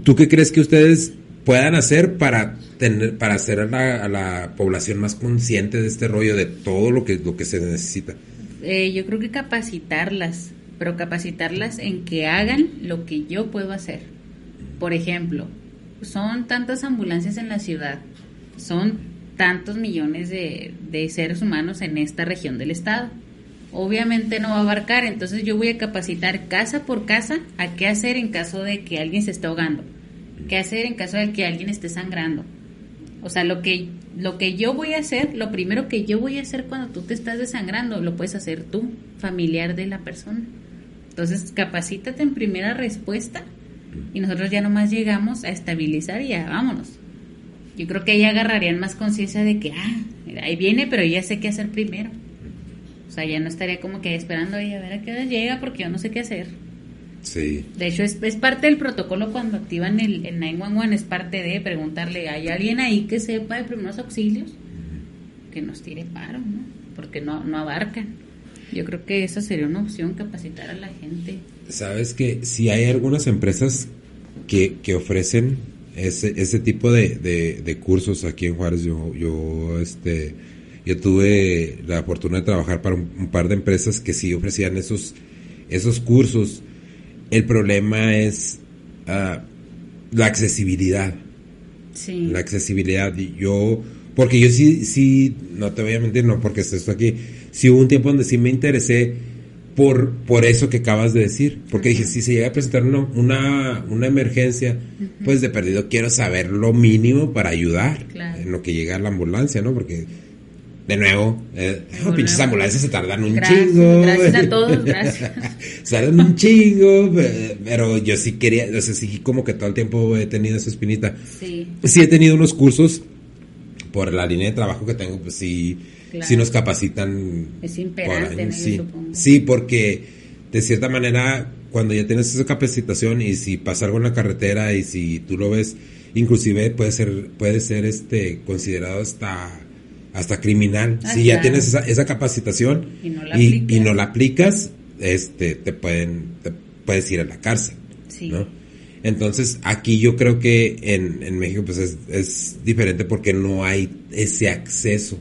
¿Tú qué crees que ustedes puedan hacer para tener, para hacer a la, población más consciente de este rollo, de todo lo que, lo que se necesita? Eh, yo creo que capacitarlas, pero capacitarlas en que hagan lo que yo puedo hacer. Por ejemplo, son tantas ambulancias en la ciudad, son tantos millones de, seres humanos en esta región del estado. Obviamente no va a abarcar, entonces yo voy a capacitar casa por casa a qué hacer en caso de que alguien se esté ahogando, qué hacer en caso de que alguien esté sangrando. O sea, lo que, lo que yo voy a hacer, lo primero que yo voy a hacer cuando tú te estás desangrando, lo puedes hacer tú, familiar de la persona. Entonces, capacítate en primera respuesta y nosotros ya nomás llegamos a estabilizar y ya vámonos. Yo creo que ahí agarrarían más conciencia de que, ah, ahí viene, pero ya sé qué hacer primero. O sea, ya no estaría como que esperando a ver a qué hora llega porque yo no sé qué hacer. Sí. De hecho, es, es parte del protocolo cuando activan el, el 911, es parte de preguntarle, ¿hay alguien ahí que sepa de primeros auxilios? Que nos tire paro, ¿no? Porque no, no abarcan. Yo creo que esa sería una opción, capacitar a la gente. Sabes que si hay algunas empresas que, que ofrecen ese, ese tipo de, de, cursos aquí en Juárez, yo, yo, este, yo tuve la fortuna de trabajar para un, par de empresas que sí ofrecían esos, esos cursos. El problema es uh, la accesibilidad. Sí. La accesibilidad. Yo, porque yo sí, sí, no te voy a mentir, no porque estés aquí, sí hubo un tiempo donde sí me interesé por, por eso que acabas de decir. Porque dije, si se llega a presentar una, una, emergencia, pues de perdido quiero saber lo mínimo para ayudar en lo que llega a la ambulancia, ¿no? Porque, de nuevo, eh, oh, pinches ambulancias se tardan un chingo. Gracias a todos, gracias. tardan un chingo, pero yo sí quería, o sea, sí como que todo el tiempo he tenido esa espinita. Sí. Sí he tenido unos cursos por la línea de trabajo que tengo, pues sí si nos capacitan. Es imperante, sí. sí, porque de cierta manera, cuando ya tienes esa capacitación y si pasa algo en la carretera y si tú lo ves, inclusive puede ser, puede ser este considerado hasta hasta criminal. Ah, si ya tienes esa, esa capacitación y no, la y, no la aplicas, este, te pueden, te puedes ir a la cárcel. ¿no? Entonces, aquí yo creo que en, en México pues es, es diferente porque no hay ese acceso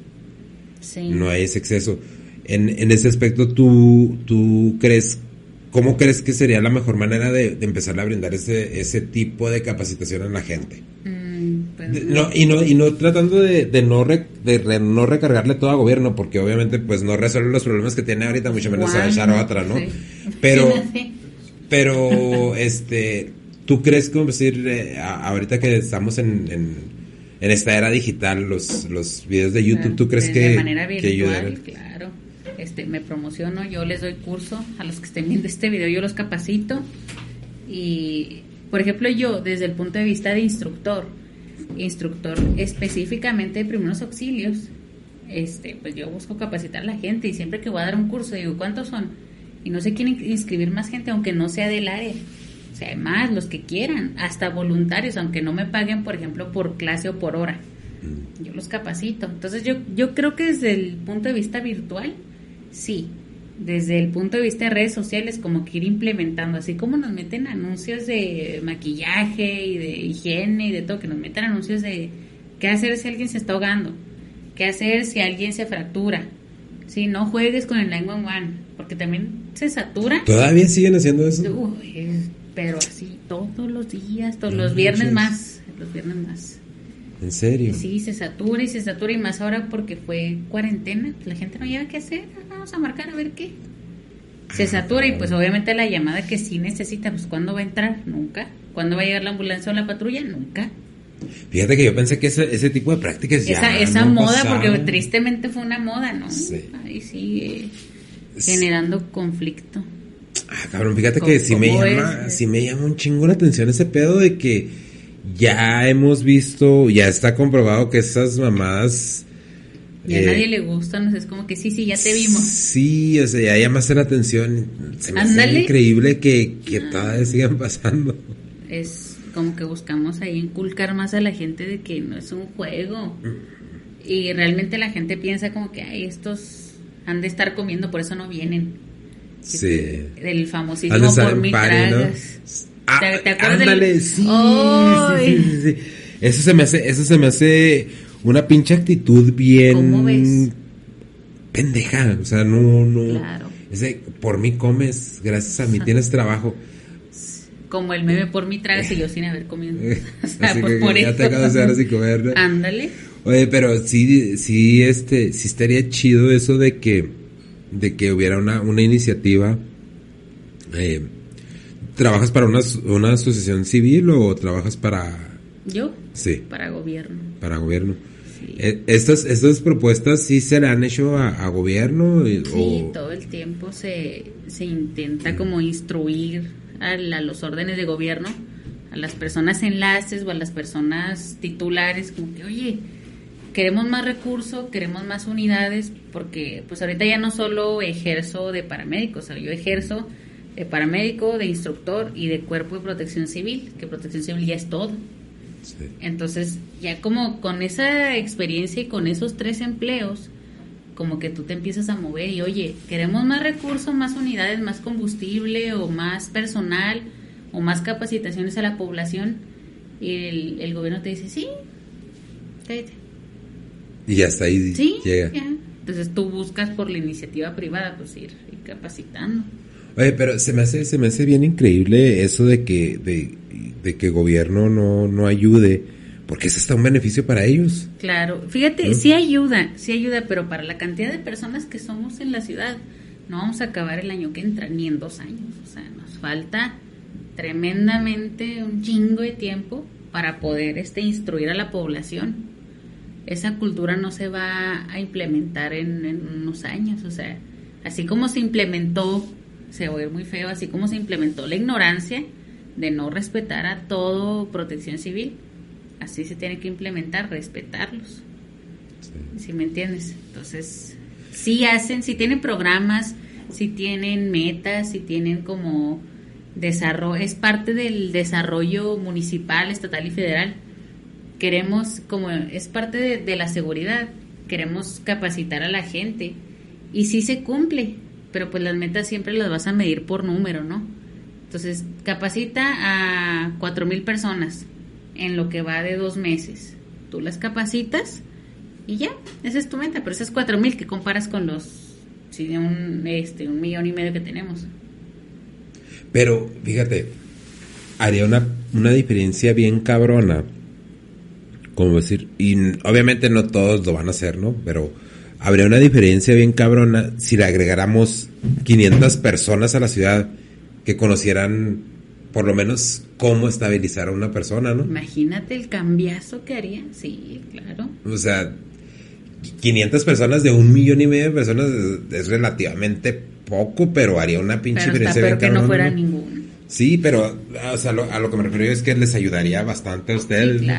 no hay ese exceso. En, en ese aspecto, ¿tú, ¿tú crees, cómo crees que sería la mejor manera de, empezar a brindar ese, ese tipo de capacitación a la gente? Mm, pues no, y no y no tratando de, de no de no recargarle todo a gobierno porque obviamente pues no resuelve los problemas que tiene ahorita mucho menos a echar otra no pero pero este tú crees como decir eh, ahorita que estamos en en esta era digital, los, los videos de YouTube, ¿tú crees que, de manera virtual, claro. Este, me promociono, yo les doy curso a los que estén viendo este video, yo los capacito. Y, por ejemplo, yo desde el punto de vista de instructor, instructor específicamente de primeros auxilios, este, pues yo busco capacitar a la gente y siempre que voy a dar un curso digo, ¿cuántos son? Y no sé quién inscribir más gente, aunque no sea del área. O sea, más los que quieran, hasta voluntarios, aunque no me paguen, por ejemplo, por clase o por hora. Mm. Yo los capacito. Entonces yo, yo creo que desde el punto de vista virtual, sí. Desde el punto de vista de redes sociales, como que ir implementando, así como nos meten anuncios de maquillaje y de higiene y de todo, que nos meten anuncios de qué hacer si alguien se está ahogando, qué hacer si alguien se fractura, si no juegues con el 911, porque también se satura. ¿Todavía siguen haciendo eso? pero así todos los días, todos los viernes más, los viernes más. ¿En serio? Sí, se satura y se satura y más ahora porque fue cuarentena. La gente no lleva qué hacer. Vamos a marcar a ver qué. Se satura y pues obviamente la llamada que sí necesita, pues ¿cuándo va a entrar? Nunca. ¿Cuándo va a llegar la ambulancia o la patrulla? Nunca. Fíjate que yo pensé que ese, ese tipo de prácticas ya Esa, esa no moda, porque tristemente fue una moda, ¿no? Sí. Ahí sigue generando conflicto. Ah, cabrón, fíjate ¿Cómo- que sí me llama, sí me llama un chingo la atención ese pedo de que ya hemos visto, ya está comprobado que esas mamadas Y a eh, nadie le gusta, no sé, es como que sí, sí, ya te vimos. Sí, o sea, ya llamaste la atención. Se me hace increíble que, que Ah. todavía sigan pasando. Es como que buscamos ahí inculcar más a la gente de que no es un juego. Y realmente la gente piensa como que, ay, estos han de estar comiendo, por eso no vienen. Sí. Del famosísimo estar por mi party, ¿no? Ah, ¿Te, te acuerdas del- ándale, sí, sí, sí, sí, sí. Eso se me hace, eso se me hace una pinche actitud bien ¿Cómo ves? pendeja, o sea, no, no. Claro. Ese, por mí comes, gracias a mí tienes trabajo. Como el meme por mi tragas y yo sin haber comido. O sea, Así pues que por ya eso. te acabas de sin comer, ¿no? Ándale. Oye, pero sí, sí, este, sí estaría chido eso de que, de que hubiera una, una iniciativa. eh, ¿Trabajas para una, una asociación civil o trabajas para, Yo, sí, para gobierno. para gobierno? Sí. Eh, estas, estas propuestas sí se le han hecho a, a gobierno Sí, o todo el tiempo se, se intenta como instruir a, la- los órdenes de gobierno, a las personas enlaces o a las personas titulares, como que, oye, queremos más recursos, queremos más unidades, porque pues ahorita ya no solo ejerzo de paramédico, o sea, yo ejerzo de paramédico, de instructor y de cuerpo de protección civil, que protección civil ya es todo. Sí. Entonces, ya como con esa experiencia y con esos tres empleos, como que tú te empiezas a mover y, oye, queremos más recursos, más unidades, más combustible o más personal o más capacitaciones a la población. Y el, el gobierno te dice, sí, cállate. y hasta ahí Sí, llega. ya. Entonces tú buscas por la iniciativa privada, pues ir, ir capacitando. Oye, pero se me hace, se me hace bien increíble eso de que, de, de que gobierno no, no ayude, porque es hasta un beneficio para ellos. Claro, fíjate, ¿No? sí ayuda, sí ayuda, pero para la cantidad de personas que somos en la ciudad, no vamos a acabar el año que entra, ni en dos años. O sea, nos falta tremendamente un chingo de tiempo para poder este instruir a la población. Esa cultura no se va a implementar en, en unos años. O sea, así como se implementó, se va a oír muy feo, así como se implementó la ignorancia de no respetar a todo protección civil, así se tiene que implementar, respetarlos. si me entiendes? Entonces, sí hacen, sí tienen programas, sí tienen metas, sí tienen como desarrollo, es parte del desarrollo municipal, estatal y federal. Queremos, como es parte de, de la seguridad, queremos capacitar a la gente y sí se cumple, pero pues las metas siempre las vas a medir por número, ¿no? Entonces, capacita a cuatro mil personas en lo que va de dos meses. Tú las capacitas y ya, esa es tu meta, pero esas cuatro mil que comparas con los, sí, de un, este, un millón y medio que tenemos. Pero, fíjate, haría una, una diferencia bien cabrona. Como decir, y obviamente no todos lo van a hacer, ¿no? Pero habría una diferencia bien cabrona si le agregáramos 500 personas a la ciudad que conocieran por lo menos cómo estabilizar a una persona, ¿no? Imagínate el cambiazo que haría. Sí, claro. O sea, 500 personas de un millón y medio de personas es, es relativamente poco, pero haría una pinche Pero está diferencia peor bien que no fuera ¿no? ninguno. Sí, pero o sea, lo- a lo que me refiero es que les ayudaría bastante a ustedes. Sí, ¿no?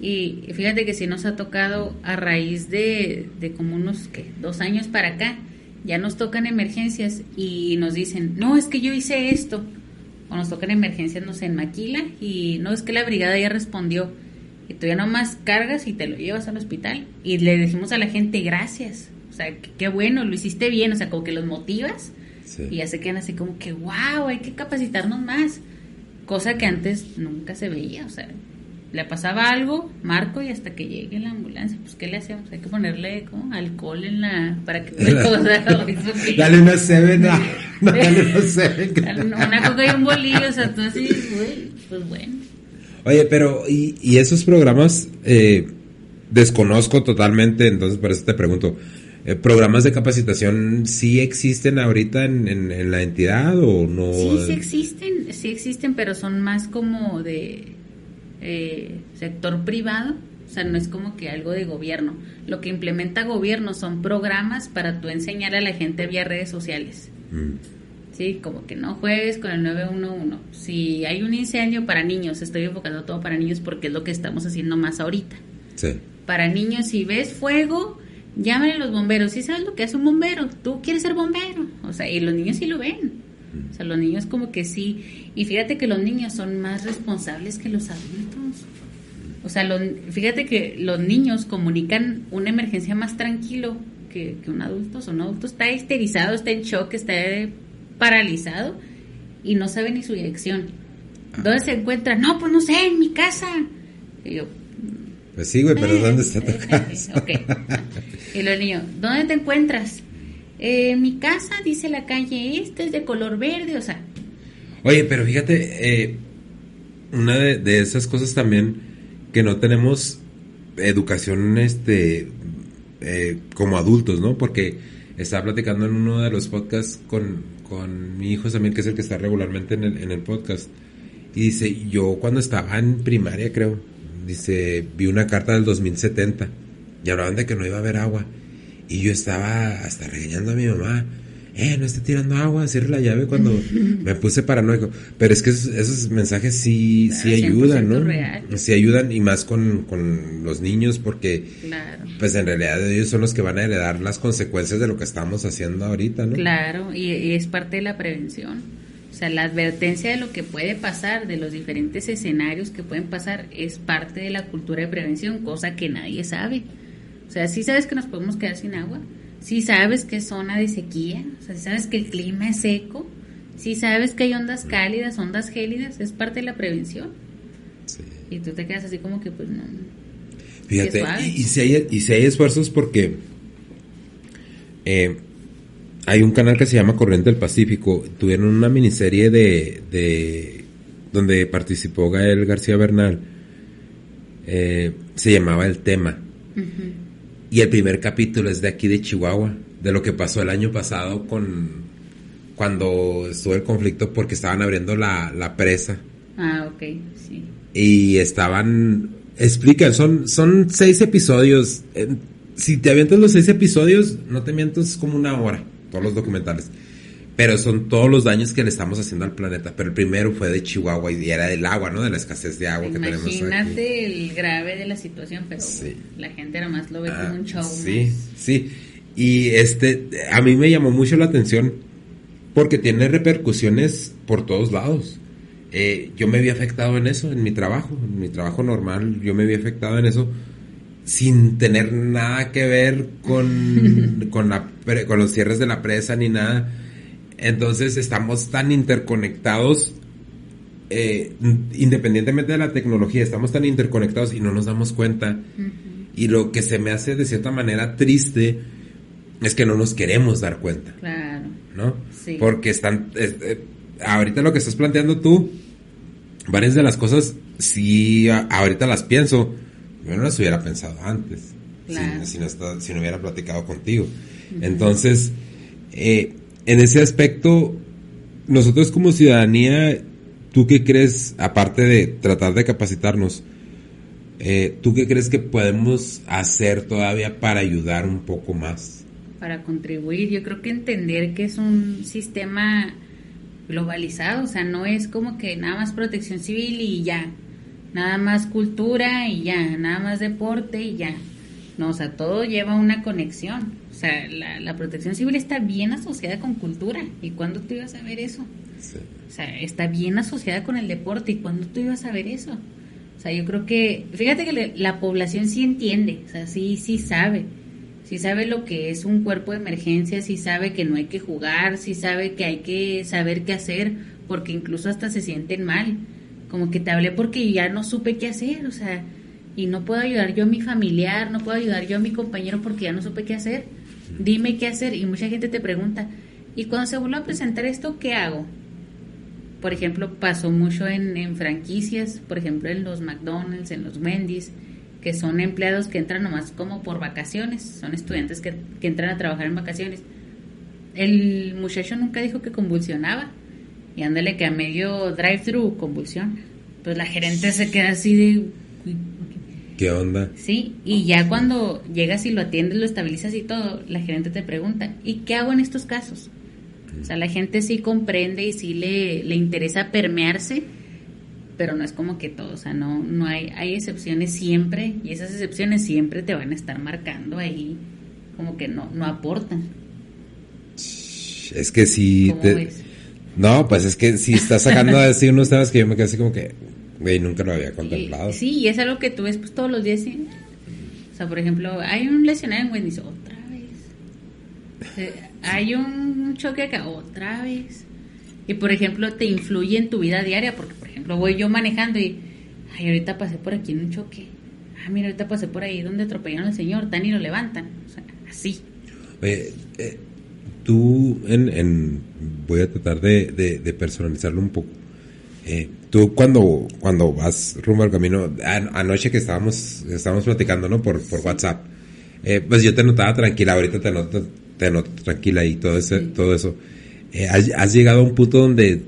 Y fíjate que si nos ha tocado a raíz de, de como unos ¿qué? dos años para acá, ya nos tocan emergencias y nos dicen, no, es que yo hice esto. O nos tocan emergencias, no sé, en Maquila y no, es que la brigada ya respondió. Y tú ya nomás cargas y te lo llevas al hospital. Y le decimos a la gente, gracias. O sea, qué bueno, lo hiciste bien. O sea, como que los motivas Sí. y ya se quedan así como que, wow, hay que capacitarnos más. Cosa que antes nunca se veía, o sea, le pasaba algo, marco y hasta que llegue la ambulancia, pues ¿qué le hacemos? Hay que ponerle ¿cómo? alcohol en la... para que... Dale una seven, no, no, dale una seven. Una coca y un bolillo, o sea, tú así, güey, pues bueno. Oye, pero, ¿y, y esos programas eh, desconozco totalmente, entonces por eso te pregunto, eh, ¿programas de capacitación sí existen ahorita en, en, la entidad o no? Sí, sí existen, sí existen, pero son más como de eh, sector privado, o sea, no es como que algo de gobierno. Lo que implementa gobierno son programas para tú enseñar a la gente vía redes sociales. Mm. Sí, como que no juegues con el 911. Si hay un incendio para niños, estoy enfocando todo para niños porque es lo que estamos haciendo más ahorita. Sí. Para niños, si ves fuego, llámale a los bomberos. Si sabes lo que hace un bombero, tú quieres ser bombero. O sea, y los niños sí lo ven. O sea, los niños como que sí. Y fíjate que los niños son más responsables que los adultos. O sea, fíjate que los niños comunican una emergencia más tranquilo que, un adulto. O sea, un adulto está histerizado, está en shock, está paralizado y no sabe ni su dirección. ¿Dónde se encuentra? No, pues no sé, en mi casa. Y yo, pues sí, güey, pero ¿dónde está tu casa? ok. Y los niños, ¿dónde te encuentras? Eh, mi casa, dice la calle, este es de color verde, o sea. Oye, pero fíjate, eh, una de, esas cosas también que no tenemos educación este eh, como adultos, ¿no? Porque estaba platicando en uno de los podcasts con, con mi hijo también, que es el que está regularmente en el, en el podcast. Y dice, yo cuando estaba en primaria, creo, dice, vi una carta del 2070 y hablaban de que no iba a haber agua. Y yo estaba hasta regañando a mi mamá. Eh, no esté tirando agua, cierre la llave cuando me puse paranoico. Pero es que esos, mensajes sí, sí ayudan, ¿no? Sí ayudan y más con, con los niños porque pues en realidad ellos son los que van a heredar las consecuencias de lo que estamos haciendo ahorita, ¿no? Claro, y es parte de la prevención. O sea, la advertencia de lo que puede pasar, de los diferentes escenarios que pueden pasar, es parte de la cultura de prevención, cosa que nadie sabe. O sea, si sabes que nos podemos quedar sin agua, si sabes que es zona de sequía, o sea, si sabes que el clima es seco, si sabes que hay ondas cálidas, ondas gélidas, es parte de la prevención. Y tú te quedas así como que, pues no. Fíjate, y, si hay, y si hay esfuerzos porque eh, hay un canal que se llama Corriente del Pacífico. Tuvieron una miniserie de, de donde participó Gael García Bernal. Eh, se llamaba El Tema. Y el primer capítulo es de aquí de Chihuahua, de lo que pasó el año pasado con cuando estuvo el conflicto porque estaban abriendo la, la presa. Ah, ok, sí. Y estaban, explican, son, son seis episodios. Si te avientas los seis episodios, no te mientas como una hora todos los documentales. Pero son todos los daños que le estamos haciendo al planeta. Pero el primero fue de Chihuahua y era del agua, ¿no? De la escasez de agua que tenemos aquí. Imagínate el grave de la situación, pero la gente más lo ve como un show. Sí, sí. Y este, a mí me llamó mucho la atención porque tiene repercusiones por todos lados. Eh, yo me había afectado en eso, en mi trabajo, en mi trabajo normal, yo me había afectado en eso sin tener nada que ver con, con, la, con los cierres de la presa ni nada. Entonces estamos tan interconectados, eh, independientemente de la tecnología, estamos tan interconectados y no nos damos cuenta. Y lo que se me hace de cierta manera triste es que no nos queremos dar cuenta. Claro. ¿No? Sí. Porque están, eh, ahorita lo que estás planteando tú, varias de las cosas, sí, ahorita las pienso yo no las hubiera pensado antes, si, no hubiera platicado contigo. Entonces, eh, en ese aspecto, nosotros como ciudadanía, ¿tú qué crees, aparte de tratar de capacitarnos, eh, ¿tú qué crees que podemos hacer todavía para ayudar un poco más? Para contribuir, yo creo que entender que es un sistema globalizado, o sea, no es como que nada más protección civil y ya, nada más cultura y ya, nada más deporte y ya. No, o sea, todo lleva una conexión. O sea, la, protección civil está bien asociada con cultura. ¿Y cuándo tú ibas a ver eso? O sea, está bien asociada con el deporte. ¿Y cuándo tú ibas a ver eso? O sea, yo creo que, fíjate que la población sí entiende, o sea, sí, sí sabe. Sí sabe lo que es un cuerpo de emergencia, sí sabe que no hay que jugar, sí sabe que hay que saber qué hacer, porque incluso hasta se sienten mal como que te hablé porque ya no supe qué hacer, o sea, y no puedo ayudar yo a mi familiar, no puedo ayudar yo a mi compañero porque ya no supe qué hacer. Dime qué hacer y mucha gente te pregunta, ¿y cuando se vuelva a presentar esto, qué hago? por ejemplo, pasó mucho en, franquicias, por ejemplo, en los McDonald's, en los Wendy's, que son empleados que entran nomás como por vacaciones, son estudiantes que, que entran a trabajar en vacaciones. El muchacho nunca dijo que convulsionaba, y ándale que a medio drive-thru convulsiona. Pues la gerente se queda así de... ¿Qué onda? Sí, y ya cuando llegas y lo atiendes, lo estabilizas y todo, la gerente te pregunta, ¿y qué hago en estos casos? O sea, la gente sí comprende y sí le, le interesa permearse, pero no es como que todo, o sea, no, no hay, hay excepciones siempre y esas excepciones siempre te van a estar marcando ahí como que no, no aportan. Es que si... No, pues es que si estás sacando a decir unos temas que yo me quedé así como que, güey, nunca lo había contemplado. sí, y es algo que tú ves pues todos los días. O sea, por ejemplo, hay un lesionado en Wendy's, otra vez. Eh, hay un choque acá, otra vez. Y por ejemplo, te influye en tu vida diaria, porque por ejemplo, voy yo manejando y, ay, ahorita pasé por aquí en un choque. Ah, mira, ahorita pasé por ahí donde atropellaron al señor, tan y lo levantan. O sea, así. Oye, eh, tú en, en, voy a tratar de, de, personalizarlo un poco. Eh, tú cuando, cuando vas rumbo al camino, anoche que estábamos, estábamos platicando, ¿no? Por, por WhatsApp, eh, pues yo te notaba tranquila, ahorita te noto, te noto tranquila y todo, ese, todo eso. Eh, has, llegado a un punto donde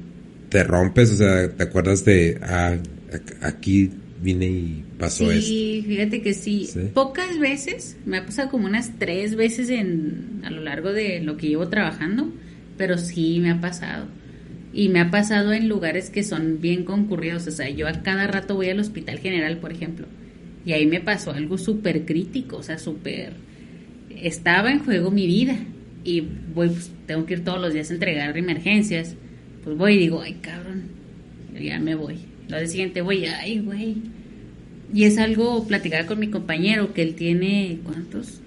te rompes, o sea, te acuerdas de, ah, aquí vine y pasó sí, Sí, fíjate que sí. Pocas veces, me ha pasado como unas tres veces en, a lo largo de lo que llevo trabajando, pero sí me ha pasado. Y me ha pasado en lugares que son bien concurridos. O sea, yo a cada rato voy al Hospital General, por ejemplo. Y ahí me pasó algo súper crítico, o sea, súper... Estaba en juego mi vida. Y voy, pues, tengo que ir todos los días a entregar emergencias. Pues voy y digo, ay, cabrón, ya me voy lo día siguiente voy, ay, güey. Y es algo platicada con mi compañero, que él tiene, ¿cuántos?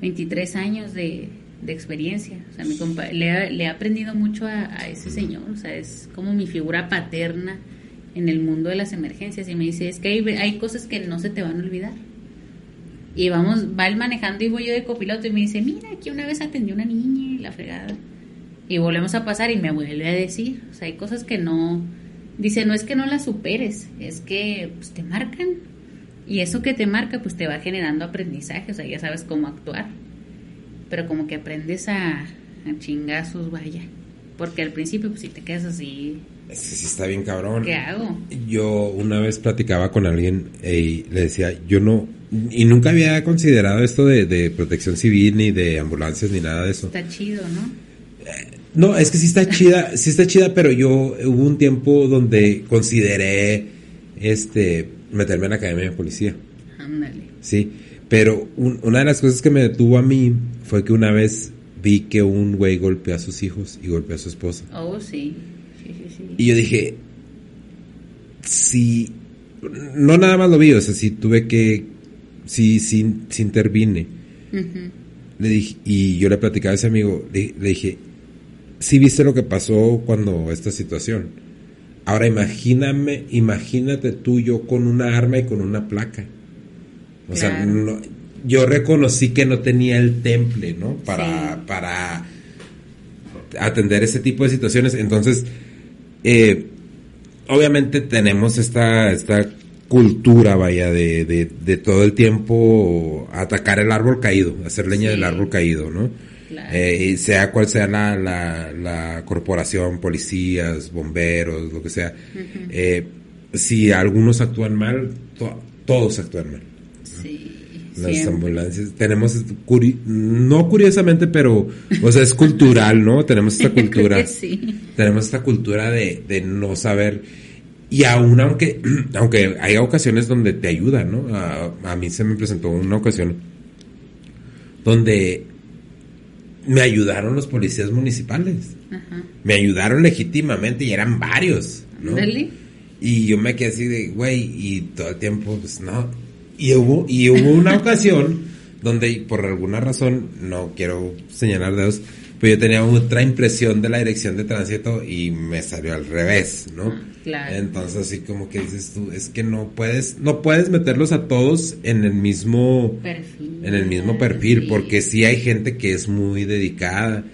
23 años de, experiencia. O sea, mi compa le, le, ha aprendido mucho a, ese señor. O sea, es como mi figura paterna en el mundo de las emergencias. Y me dice, es que hay, hay cosas que no se te van a olvidar. Y vamos, va él manejando y voy yo de copiloto y me dice, mira, aquí una vez atendí una niña y la fregada. Y volvemos a pasar y me vuelve a decir, o sea, hay cosas que no, Dice, no es que no la superes, es que pues, te marcan. Y eso que te marca, pues te va generando aprendizaje, o sea, ya sabes cómo actuar. Pero como que aprendes a, a chingazos, vaya. Porque al principio, pues si te quedas así. Es que sí está bien cabrón. ¿Qué hago? Yo una vez platicaba con alguien y le decía, yo no. Y nunca había considerado esto de, de protección civil, ni de ambulancias, ni nada de eso. Está chido, ¿no? Eh, no, es que sí está chida, sí está chida, pero yo hubo un tiempo donde consideré este meterme en la academia de policía. Ándale. Sí, pero una de las cosas que me detuvo a mí fue que una vez vi que un güey golpeó a sus hijos y golpeó a su esposa. Oh, sí. Sí, sí, sí. Y yo dije, si no nada más lo vi, o sea, si tuve que, si, si, si intervine. Le dije, y yo le platicaba a ese amigo, le dije, sí viste lo que pasó cuando esta situación. Ahora imagíname, imagínate tú yo con una arma y con una placa. O sea, yo reconocí que no tenía el temple, ¿no? Para, para atender ese tipo de situaciones. Entonces, eh, obviamente tenemos esta, esta cultura, vaya, de, de, todo el tiempo atacar el árbol caído, hacer leña del árbol caído, ¿no? Eh, sea cual sea la, la, corporación, policías, bomberos, lo que sea, eh, si algunos actúan mal, todos actúan mal. Las ambulancias, tenemos, no curiosamente, pero, o sea, es cultural, ¿no? Tenemos esta cultura. Tenemos esta cultura de, de no saber, y aún aunque, aunque hay ocasiones donde te ayudan, ¿no? A, a mí se me presentó una ocasión donde me ayudaron los policías municipales. Me ayudaron legítimamente y eran varios, ¿no? Y yo me quedé así de, güey, y todo el tiempo, pues no. Y hubo, y hubo una ocasión donde por alguna razón, no quiero señalar dedos, pero yo tenía otra impresión de la dirección de tránsito y me salió al revés, ¿no? Claro. Entonces así como que dices tú, es que no puedes, no puedes meterlos a todos en el mismo perfil. En el mismo perfil, porque sí hay gente que es muy dedicada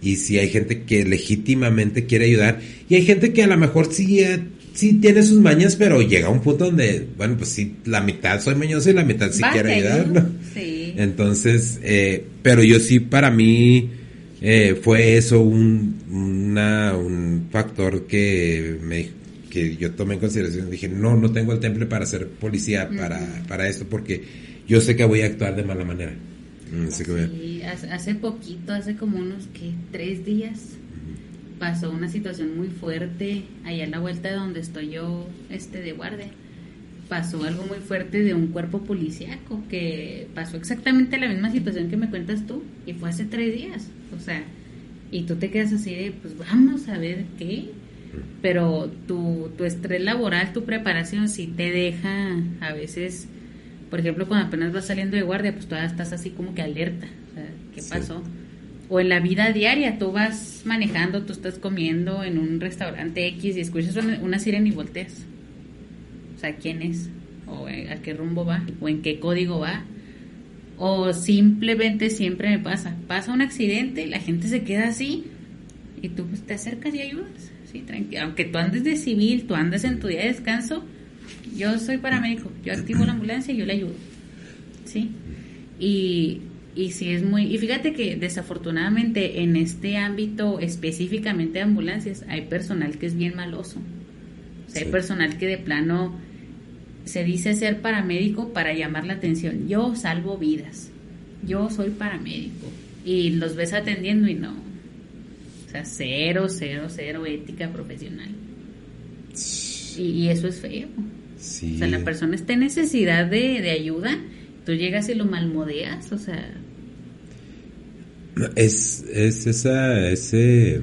y si hay gente que legítimamente quiere ayudar y hay gente que a lo mejor sí, eh, sí tiene sus mañas, pero llega a un punto donde, bueno, pues sí, la mitad soy mañoso y la mitad sí quiere ayudar, ¿no? Sí. Entonces, eh, pero yo sí, para mí eh, fue eso un, una, un factor que me que yo tomé en consideración. Dije, no, no tengo el temple para ser policía, para, para esto, porque yo sé que voy a actuar de mala manera. Mm, sí, hace poquito, hace como unos que tres días, pasó una situación muy fuerte allá a la vuelta de donde estoy yo, este de guardia. Pasó algo muy fuerte de un cuerpo policíaco que pasó exactamente la misma situación que me cuentas tú y fue hace tres días. O sea, y tú te quedas así de, pues vamos a ver qué. Pero tu, tu estrés laboral, tu preparación sí te deja a veces por ejemplo, cuando apenas vas saliendo de guardia, pues todavía estás así como que alerta. O sea, ¿qué pasó? O en la vida diaria, tú vas manejando, tú estás comiendo en un restaurante X y escuchas una, sirena y volteas. O sea, ¿quién es? ¿O eh, a qué rumbo va? ¿O en qué código va? O simplemente siempre me pasa. Pasa un accidente, la gente se queda así y tú pues, te acercas y ayudas. Sí, Aunque tú andes de civil, tú andes en tu día de descanso, yo soy paramédico, yo activo la ambulancia y yo le ayudo. ¿Sí? Y, y sí es muy... Y fíjate que desafortunadamente en este ámbito específicamente de ambulancias hay personal que es bien maloso. O sea, hay personal que de plano se dice ser paramédico para llamar la atención. Yo salvo vidas. Yo soy paramédico. Y los ves atendiendo y no. O sea, cero, cero, cero ética profesional. Y, y eso es feo. O sea, la persona está en necesidad de, ayuda, tú llegas y lo malmodeas, o sea... Es, es esa, ese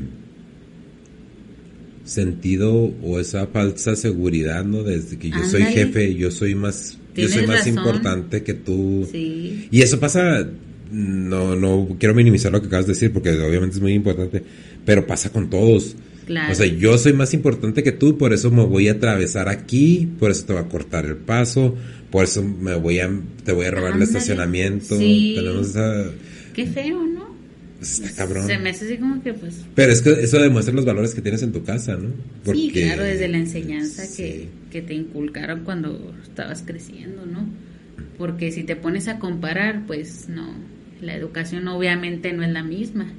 sentido o esa falsa seguridad, ¿no? Desde que yo soy jefe, yo soy más, yo soy más importante que tú. Sí. Y eso pasa, no, no quiero minimizar lo que acabas de decir porque obviamente es muy importante, pero pasa con todos. O sea, yo soy más importante que tú, por eso me voy a atravesar aquí, por eso te voy a cortar el paso, por eso me voy a, te voy a robar el estacionamiento. Tenemos Qué feo, ¿no? Está cabrón. Se me hace así como que pues... Pero es que eso demuestra los valores que tienes en tu casa, ¿no? Sí, claro, desde la enseñanza que, que te inculcaron cuando estabas creciendo, ¿no? Porque si te pones a comparar, pues no, la educación obviamente no es la misma.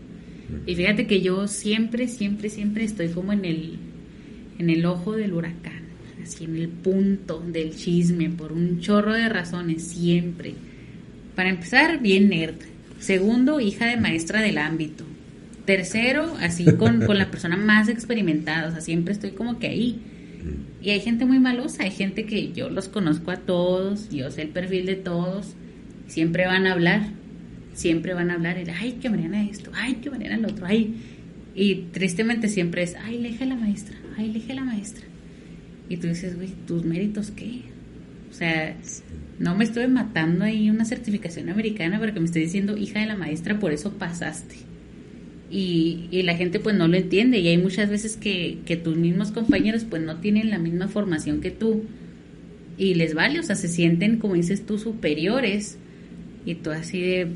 Y fíjate que yo siempre, siempre, siempre estoy como en el, en el ojo del huracán, así en el punto del chisme, por un chorro de razones, siempre. Para empezar, bien nerd. Segundo, hija de maestra del ámbito. Tercero, así con, con la persona más experimentada, o sea, siempre estoy como que ahí. Y hay gente muy malosa, hay gente que yo los conozco a todos, yo sé el perfil de todos, siempre van a hablar siempre van a hablar, el, ay, que Mariana esto, ay, que Mariana lo otro, ay. Y tristemente siempre es, ay, leje la maestra, ay, leje la maestra. Y tú dices, güey, ¿tus méritos qué? O sea, no me estoy matando ahí una certificación americana porque me estoy diciendo hija de la maestra, por eso pasaste. Y, y la gente pues no lo entiende y hay muchas veces que, que tus mismos compañeros pues no tienen la misma formación que tú y les vale, o sea, se sienten como dices tú superiores y tú así de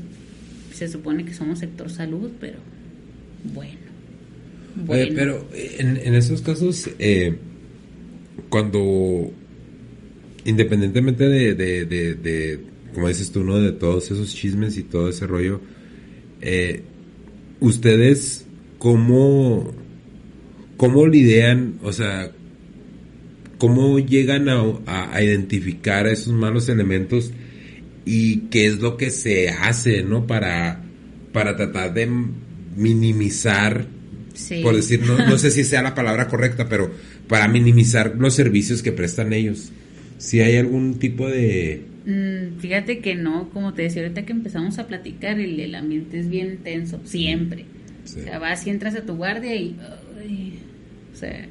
se supone que somos sector salud, pero bueno. pero en, en, esos casos, eh, cuando, independientemente de, de, como dices tú, ¿no? De todos esos chismes y todo ese rollo, eh, ustedes, ¿cómo, cómo lidian, o sea, cómo llegan a, a, a identificar esos malos elementos? Y qué es lo que se hace, ¿no? Para, para tratar de minimizar, por decir, no, no sé si sea la palabra correcta, pero para minimizar los servicios que prestan ellos. Si hay algún tipo de... Mm, fíjate que no, como te decía ahorita que empezamos a platicar, el, el ambiente es bien tenso, siempre. O sea, vas y entras a tu guardia y... o sea,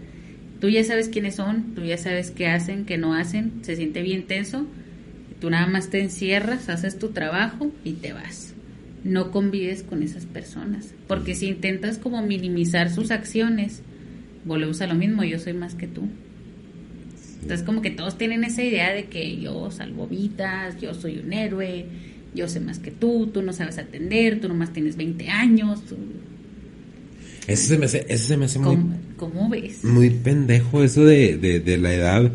tú ya sabes quiénes son, tú ya sabes qué hacen, qué no hacen, se siente bien tenso Tú nada más te encierras, haces tu trabajo y te vas. No convives con esas personas. Porque si intentas como minimizar sus acciones, volvemos a lo mismo, yo soy más que tú. Entonces como que todos tienen esa idea de que yo salvo vidas, yo soy un héroe, yo sé más que tú, tú no sabes atender, tú nomás tienes 20 años. Eso se me hace, eso se me hace ¿Cómo, muy, cómo ves? muy pendejo eso de, de, de la edad.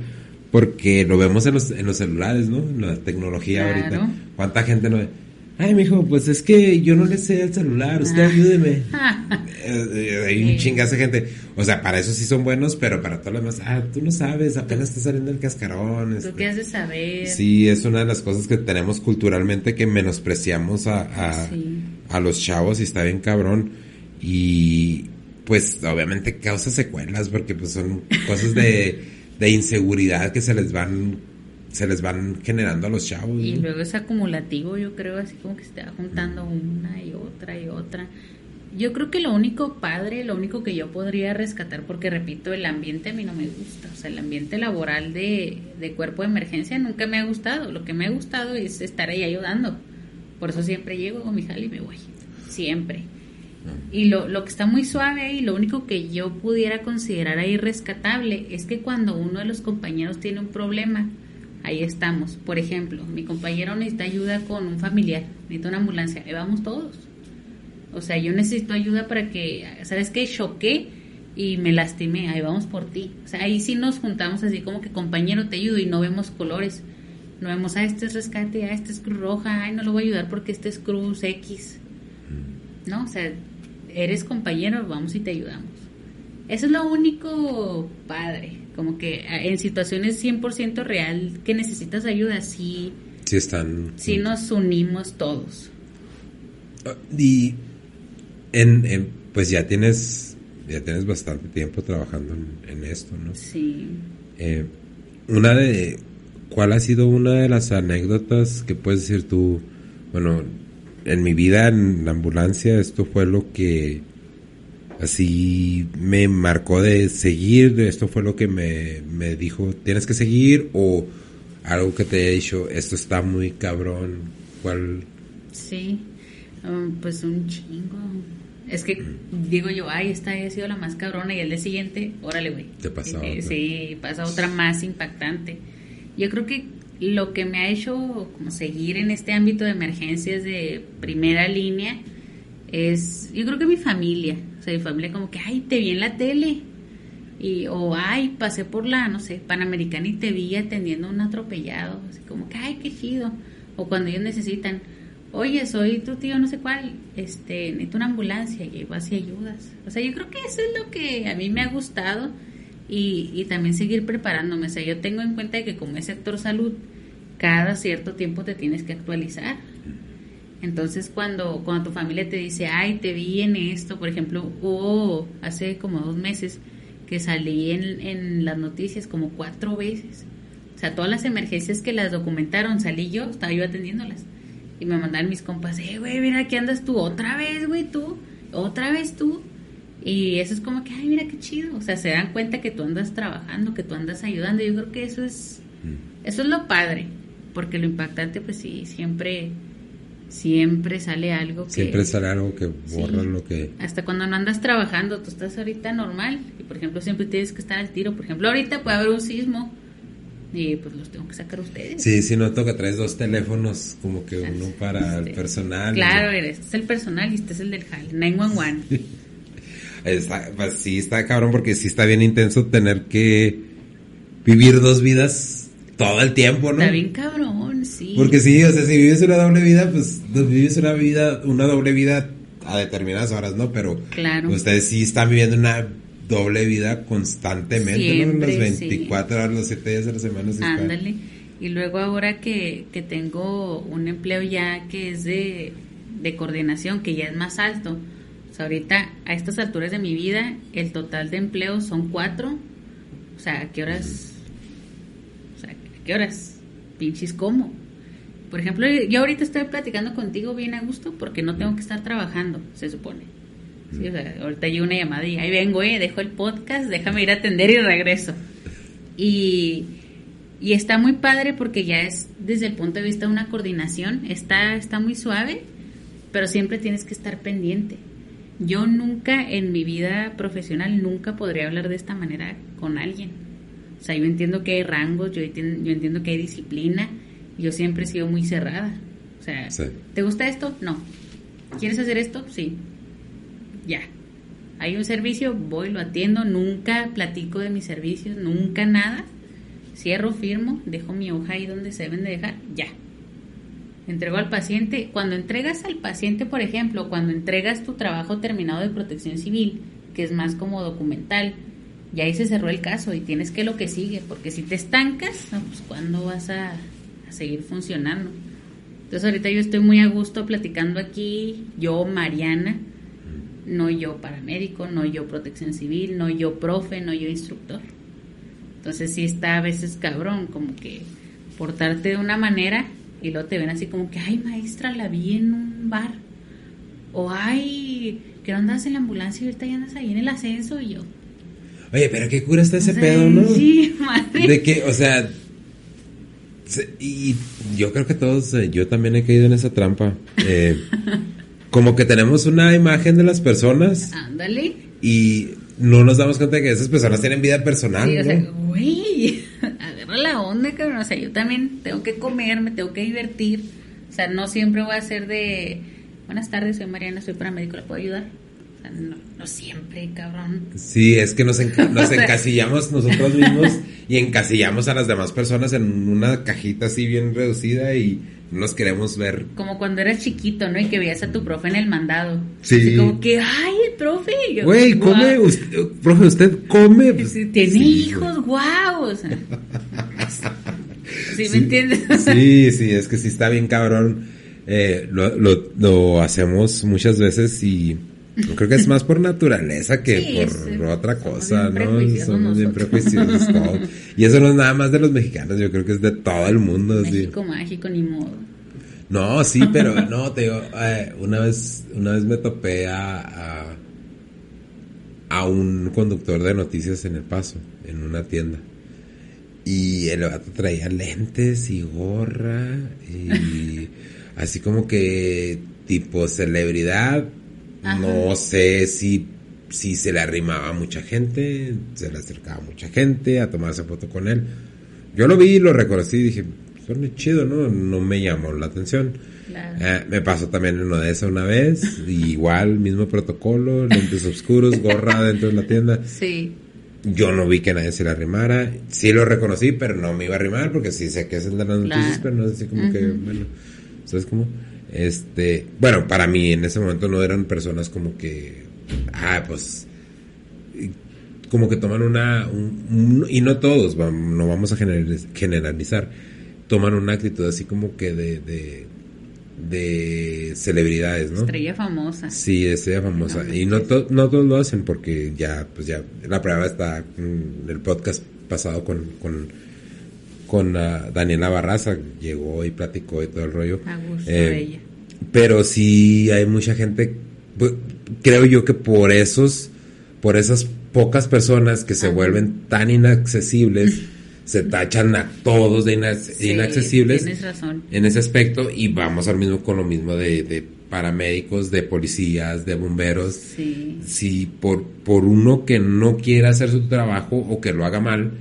Porque lo vemos en los, en los celulares, ¿no? En la tecnología Claro. ahorita. ¿Cuánta gente no? Ay, mijo, pues es que yo no le sé el celular, usted Ah. ayúdeme. Eh, eh, hay un chingazo de gente. O sea, para eso sí son buenos, pero para todo lo demás, ah, tú no sabes, apenas está saliendo el cascarón. ¿Tú este. qué has de saber? Sí, es una de las cosas que tenemos culturalmente que menospreciamos a, a, Sí. a los chavos y está bien cabrón. Y pues obviamente causa secuelas porque pues son cosas de, de inseguridad que se les van se les van generando a los chavos. Y luego es acumulativo, yo creo, así como que se te va juntando una y otra y otra. Yo creo que lo único padre, lo único que yo podría rescatar, porque repito, el ambiente a mí no me gusta, o sea, el ambiente laboral de, de cuerpo de emergencia nunca me ha gustado. Lo que me ha gustado es estar ahí ayudando. Por eso siempre llego, hago mi jale y me voy. Siempre. Y lo, lo que está muy suave ahí, lo único que yo pudiera considerar ahí rescatable es que cuando uno de los compañeros tiene un problema, ahí estamos. Por ejemplo, mi compañero necesita ayuda con un familiar, necesita una ambulancia, ahí vamos todos. O sea, yo necesito ayuda para que, ¿sabes qué? Choqué y me lastimé, ahí vamos por ti. O sea, ahí sí nos juntamos así como que compañero te ayudo y no vemos colores. No vemos, ah, este es rescate, ah, este es cruz roja, ay, no lo voy a ayudar porque este es cruz X. ¿no? O sea, eres compañero, vamos y te ayudamos. Eso es lo único padre, como que a- en situaciones 100% real que necesitas ayuda, sí, Sí están. sí nos unimos todos. Ah, Y en, en- pues ya tienes ya tienes bastante tiempo trabajando en, en esto, ¿no? Sí. Eh, una de ¿cuál ha sido una de las anécdotas que puedes decir tú? Bueno, en mi vida en la ambulancia esto fue lo que así me marcó de seguir, esto fue lo que me, me dijo, tienes que seguir o algo que te haya dicho, esto está muy cabrón, ¿cuál? Sí, um, pues un chingo. Es que digo yo, ay, esta ha sido la más cabrona y el día siguiente, órale, güey. Te pasa Eh, otra. Sí, pasa otra más impactante. Yo creo que lo que me ha hecho como seguir en este ámbito de emergencias de primera línea es, yo creo que mi familia, o sea, mi familia como que, ay, te vi en la tele. Y, o, ay, pasé por la, no sé, Panamericana y te vi atendiendo a un atropellado. Así como que, ay, qué chido. O cuando ellos necesitan, oye, soy tu tío no sé cuál, este, necesito una ambulancia y vas y ayudas. O sea, yo creo que eso es lo que a mí me ha gustado y, y también seguir preparándome. O sea, yo tengo en cuenta que como es sector salud, cada cierto tiempo te tienes que actualizar. Entonces, cuando, cuando tu familia te dice, ay, te vi en esto, por ejemplo, hubo hace como dos meses que salí en, en las noticias como cuatro veces. O sea, todas las emergencias que las documentaron, salí yo, estaba yo atendiéndolas. Y me mandaron mis compas, eh, güey, mira, aquí andas tú otra vez, güey, tú, otra vez tú. Y eso es como que, ay, mira qué chido. O sea, se dan cuenta que tú andas trabajando, que tú andas ayudando. Yo creo que eso es, eso es lo padre. Porque lo impactante, pues sí, siempre, siempre sale algo que... Siempre sale algo que borra Sí. lo que... Hasta cuando no andas trabajando, tú estás ahorita normal. Y por ejemplo, siempre tienes que estar al tiro. Por ejemplo, ahorita puede haber un sismo. Y pues los tengo que sacar a ustedes. Sí, sí noto que traes dos teléfonos, como que uno para el personal. Claro, este es el personal y este es el del JAL, 911. Está, pues sí, está cabrón porque sí está bien intenso tener que vivir dos vidas todo el tiempo, ¿no? Está bien cabrón, sí. Porque sí, o sea, si vives una doble vida, pues no, vives una vida, una doble vida a determinadas horas, ¿no? Pero Claro. ustedes sí están viviendo una doble vida constantemente, Siempre, ¿no? Las sí. 24 horas, los 7 días de la semana. está- Ándale. Y luego ahora que, que tengo un empleo ya que es de, de coordinación, que ya es más alto. Ahorita a estas alturas de mi vida, el total de empleos son cuatro. O sea, ¿a qué horas? O sea, ¿a qué horas? Pinches, ¿cómo? Por ejemplo, yo ahorita estoy platicando contigo bien a gusto porque no tengo que estar trabajando, se supone. Ahorita llega una llamada y ahí vengo, eh, dejo el podcast, déjame ir a atender y regreso. Y, y está muy padre porque ya es desde el punto de vista de una coordinación, está, está muy suave, pero siempre tienes que estar pendiente. Yo nunca en mi vida profesional, nunca podría hablar de esta manera con alguien. O sea, yo entiendo que hay rangos, yo entiendo, yo entiendo que hay disciplina, yo siempre he sido muy cerrada. O sea, Sí. ¿te gusta esto? No. ¿Quieres hacer esto? Sí. Ya. Hay un servicio, voy, lo atiendo, nunca platico de mis servicios, nunca nada. Cierro, firmo, dejo mi hoja ahí donde se deben de dejar, ya. Entrego al paciente. Cuando entregas al paciente, por ejemplo, cuando entregas tu trabajo terminado de protección civil, que es más como documental, y ahí se cerró el caso y tienes que lo que sigue, porque si te estancas, pues ¿cuándo vas a, a seguir funcionando? Entonces ahorita yo estoy muy a gusto platicando aquí, yo Mariana, no yo paramédico, no yo protección civil, no yo profe, no yo instructor. Entonces sí está a veces cabrón, como que portarte de una manera y luego te ven así como que, ay maestra, la vi en un bar. O ay, que no andas en la ambulancia y ahorita ya andas ahí en el ascenso y yo. Oye, pero qué cura está ese pedo, ¿no? Sí, madre. De que, o sea, y yo creo que todos, eh, yo también he caído en esa trampa. Eh, como que tenemos una imagen de las personas. Ándale. Y no nos damos cuenta de que esas personas tienen vida personal. Sí, o sea, güey, la onda, cabrón. O sea, yo también tengo que comer, me tengo que divertir. O sea, no siempre voy a ser de, buenas tardes, soy Mariana, soy paramédico, ¿la puedo ayudar? O sea, no, no siempre, cabrón. Sí, es que nos, enca nos encasillamos nosotros mismos y encasillamos a las demás personas en una cajita así bien reducida y nos queremos ver. Como cuando eras chiquito, ¿no? Y que veías a tu profe en el mandado. Sí. Así como que, ay, el profe. Güey, come, usted, profe, usted come. Tiene sí, hijos, guau. O sea, ¿Sí, me entiendes? sí, sí, es que sí está bien cabrón. Eh, lo, lo, lo hacemos muchas veces y creo que es más por naturaleza que Sí, por sí. otra cosa, ¿no? Somos bien prejuiciosos todos. Y eso no es nada más de los mexicanos, yo creo que es de todo el mundo. sí. México mágico, ni modo. No, sí, pero no, te digo, eh, una vez, una vez me topé a, a, a un conductor de noticias en El Paso, en una tienda. Y el vato traía lentes y gorra y así como que tipo celebridad. Ajá. No sé si, si se le arrimaba a mucha gente, se le acercaba a mucha gente a tomarse foto con él. Yo lo vi, lo reconocí y dije, suena chido, ¿no? No me llamó la atención. Claro. Eh, me pasó también uno de eso una vez, y igual, mismo protocolo, lentes oscuros, gorra dentro de la tienda. Sí. Yo no vi que nadie se le arrimara. Sí lo reconocí, pero no me iba a arrimar porque sí sé que es el de las noticias, pero no así como que, bueno, ¿sabes cómo? Este, bueno, para mí en ese momento no eran personas como que, ah, pues, como que toman una, un- un- y no todos, no vamos a generaliz- generalizar, toman una actitud así como que de, de, de celebridades, ¿no? Estrella famosa. Sí, estrella famosa. No, y no, to- no todos lo hacen porque ya, pues ya, la prueba está en el podcast pasado con, con, con ah, Daniela Barraza, llegó y platicó y todo el rollo. A gusto Eh, de ella. Pero sí hay mucha gente, pu- creo yo que por esos, por esas pocas personas que se Ajá. vuelven tan inaccesibles, se tachan a todos de inac- Sí, inaccesibles Tienes razón. en ese aspecto y vamos al mismo con lo mismo de, de paramédicos, de policías, de bomberos. Sí. Si por, por uno que no quiera hacer su trabajo o que lo haga mal,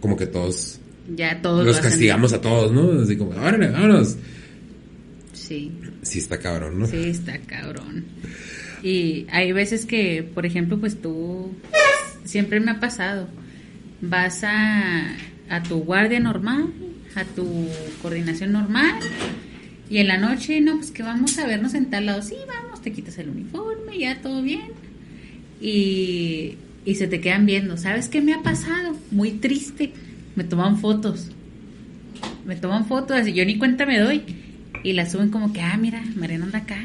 como que todos Ya todos los lo castigamos a todos, ¿no? Así como, órale, vámonos. Sí. Sí está cabrón, ¿no? Sí, está cabrón. Y hay veces que, por ejemplo, pues tú, siempre me ha pasado, vas a, a tu guardia normal, a tu coordinación normal, y en la noche, no, pues que vamos a vernos en tal lado, sí, vamos, te quitas el uniforme, ya todo bien, y, y se te quedan viendo, ¿sabes qué me ha pasado? Muy triste, me toman fotos, me toman fotos, así yo ni cuenta me doy, y la suben como que, ah, mira, Mariana anda acá,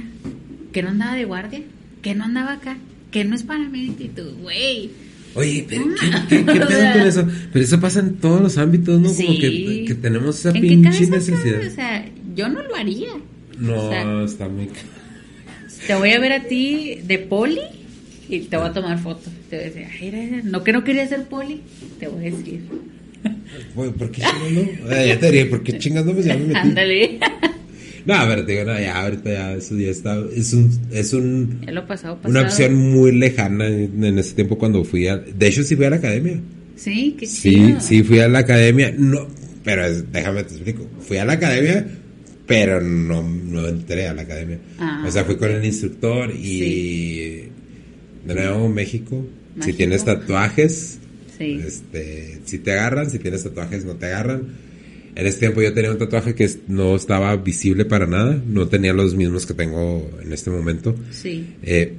que no andaba de guardia, que no andaba acá, que no es paramédico, y tú, güey. Oye, pero ¿qué, qué, pedo sea. con eso? Pero eso pasa en todos los ámbitos, ¿no? Como que, que tenemos esa ¿En qué pinche necesidad. cabe? O sea, yo no lo haría. No, o sea, está muy... Te voy a ver a ti de poli y te voy a tomar fotos. Te voy a decir, ay, no que no quería ser poli, te voy a decir. Güey, ¿Por qué chingando? Eh, ya te diría, ¿por qué chingando? Pues ya me metí. Ándale. No, a ver, te digo, no, ya, ahorita ya, eso ya está, es un, es un, Ya lo pasado, pasado. una opción muy lejana en, en ese tiempo cuando fui a, de hecho sí fui a la academia. Sí, qué Sí, chido. sí fui a la academia, no, pero es- déjame te explico, fui a la academia, pero no, no entré a la academia. Ah, o sea, fui con el instructor y Sí. De nuevo, México. Si tienes tatuajes, Sí. este, si te agarran, si tienes tatuajes, no te agarran. En ese tiempo yo tenía un tatuaje que no estaba visible para nada, no tenía los mismos que tengo en este momento. Sí. Eh,